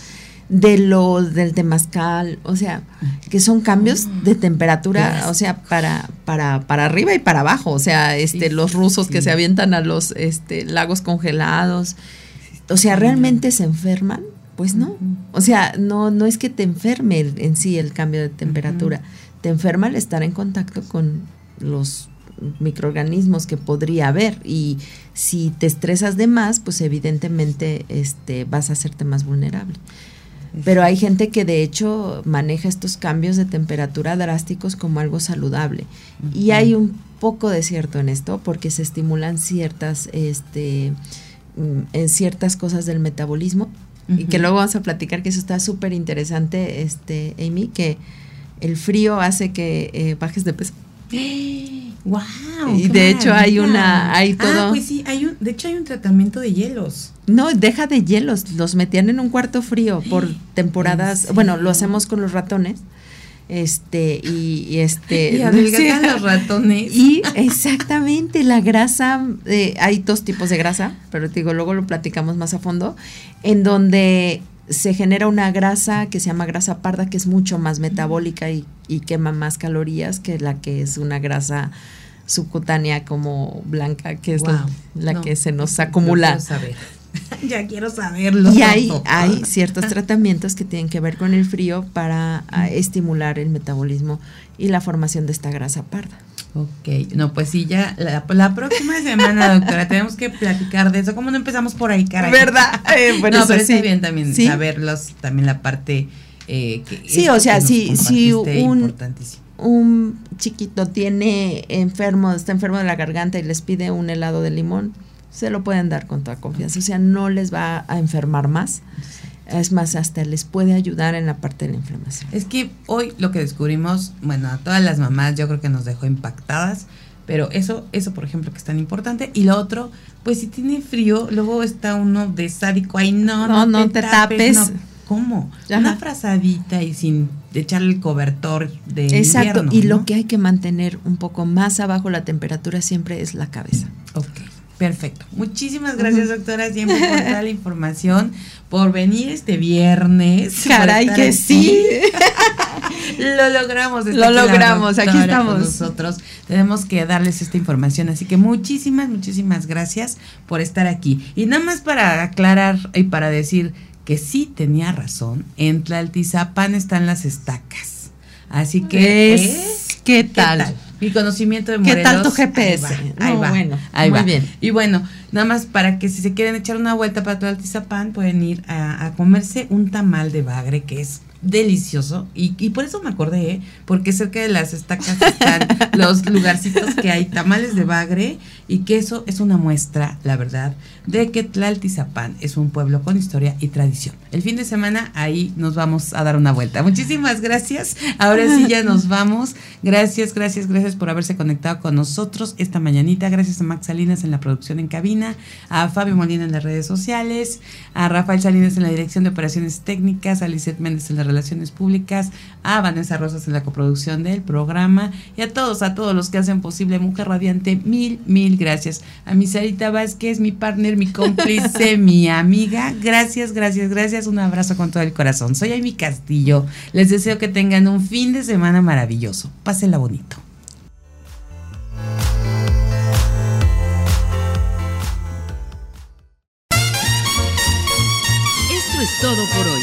de lo del temazcal, o sea, que son cambios de temperatura, o sea, para, para, para arriba y para abajo, o sea, este, los rusos que se avientan a los este, lagos congelados, o sea, ¿realmente se enferman? Pues no, o sea, no, no es que te enferme en sí el cambio de temperatura, te enferma el estar en contacto con los microorganismos que podría haber. Y si te estresas de más, pues evidentemente este, vas a hacerte más vulnerable. Pero hay gente que de hecho maneja estos cambios de temperatura drásticos como algo saludable. Y hay un poco de cierto en esto porque se estimulan ciertas, este, en ciertas cosas del metabolismo. Y que luego vamos a platicar que eso está súper interesante, este, Amy, que el frío hace que eh, bajes de peso. Wow. Y de hecho hay una, hay ah, todo. Ah, pues sí, hay un, de hecho hay un tratamiento de hielos. No, deja de hielos, los metían en un cuarto frío por temporadas. Bueno, lo hacemos con los ratones. Este, y, este. Y los ratones. Y exactamente, la grasa, eh, hay dos tipos de grasa, pero digo, luego lo platicamos más a fondo, en donde se genera una grasa que se llama grasa parda, que es mucho más metabólica y, quema más calorías que la que es una grasa subcutánea como blanca, que es la, que se nos acumula. Saber. ya quiero saberlo. Y hay, hay ciertos tratamientos que tienen que ver con el frío para estimular el metabolismo y la formación de esta grasa parda. Ok, no, pues sí, ya la, próxima semana, doctora, tenemos que platicar de eso. ¿Cómo no empezamos por ahí, caray? ¿Verdad? Eh, bueno, no, pero está bien también saberlos, también la parte eh, que... Sí, o sea, si, si un, un chiquito tiene enfermo, está enfermo de la garganta y les pide un helado de limón, se lo pueden dar con toda confianza. O sea, no les va a enfermar más. Es más, hasta les puede ayudar en la parte de la inflamación. Es que hoy lo que descubrimos, bueno, a todas las mamás yo creo que nos dejó impactadas, pero eso, eso por ejemplo que es tan importante. Y lo otro, pues si tiene frío, luego está uno de sádico, ay no, no, no, te, tapes. ¿Cómo? Una frazadita y sin echarle el cobertor de Exacto, y lo que hay que mantener un poco más abajo la temperatura siempre es la cabeza. Ok. Perfecto. Muchísimas gracias, doctora, siempre por toda la información, por venir este viernes. Caray, que sí. Lo logramos. Lo logramos, aquí estamos. Nosotros tenemos que darles esta información, así que muchísimas, muchísimas gracias por estar aquí. Y nada más para aclarar y para decir que sí tenía razón, en Tlaltizapán están las estacas. Así que... Es, ¿Qué tal? Mi conocimiento de Morelos. ¿Qué tal tu GPS? Ahí va. Bueno, ahí muy bien. Y bueno, nada más para que si se quieren echar una vuelta para Tlaltizapán, pueden ir a, comerse un tamal de bagre que es delicioso y, y, por eso me acordé, ¿eh? porque cerca de las estacas están los lugarcitos que hay tamales de bagre y que eso es una muestra, la verdad, de que Tlaltizapán es un pueblo con historia y tradición. El fin de semana ahí nos vamos a dar una vuelta. Muchísimas gracias. Ahora sí ya nos vamos. Gracias, gracias, gracias por haberse conectado con nosotros esta mañanita. Gracias a Max Salinas en la producción en cabina, a Fabio Molina en las redes sociales, a Rafael Salinas en la dirección de operaciones técnicas, a Lizeth Méndez en las relaciones públicas, a Vanessa Rosas en la coproducción del programa y a todos, a todos los que hacen posible Mujer Radiante. Mil, mil gracias. A mi Sarita Vázquez, mi partner, mi cómplice, mi amiga. Gracias, gracias, gracias. Un abrazo con todo el corazón. Soy Amy Castillo. Les deseo que tengan un fin de semana maravilloso. Pásenla bonito. Esto es todo por hoy.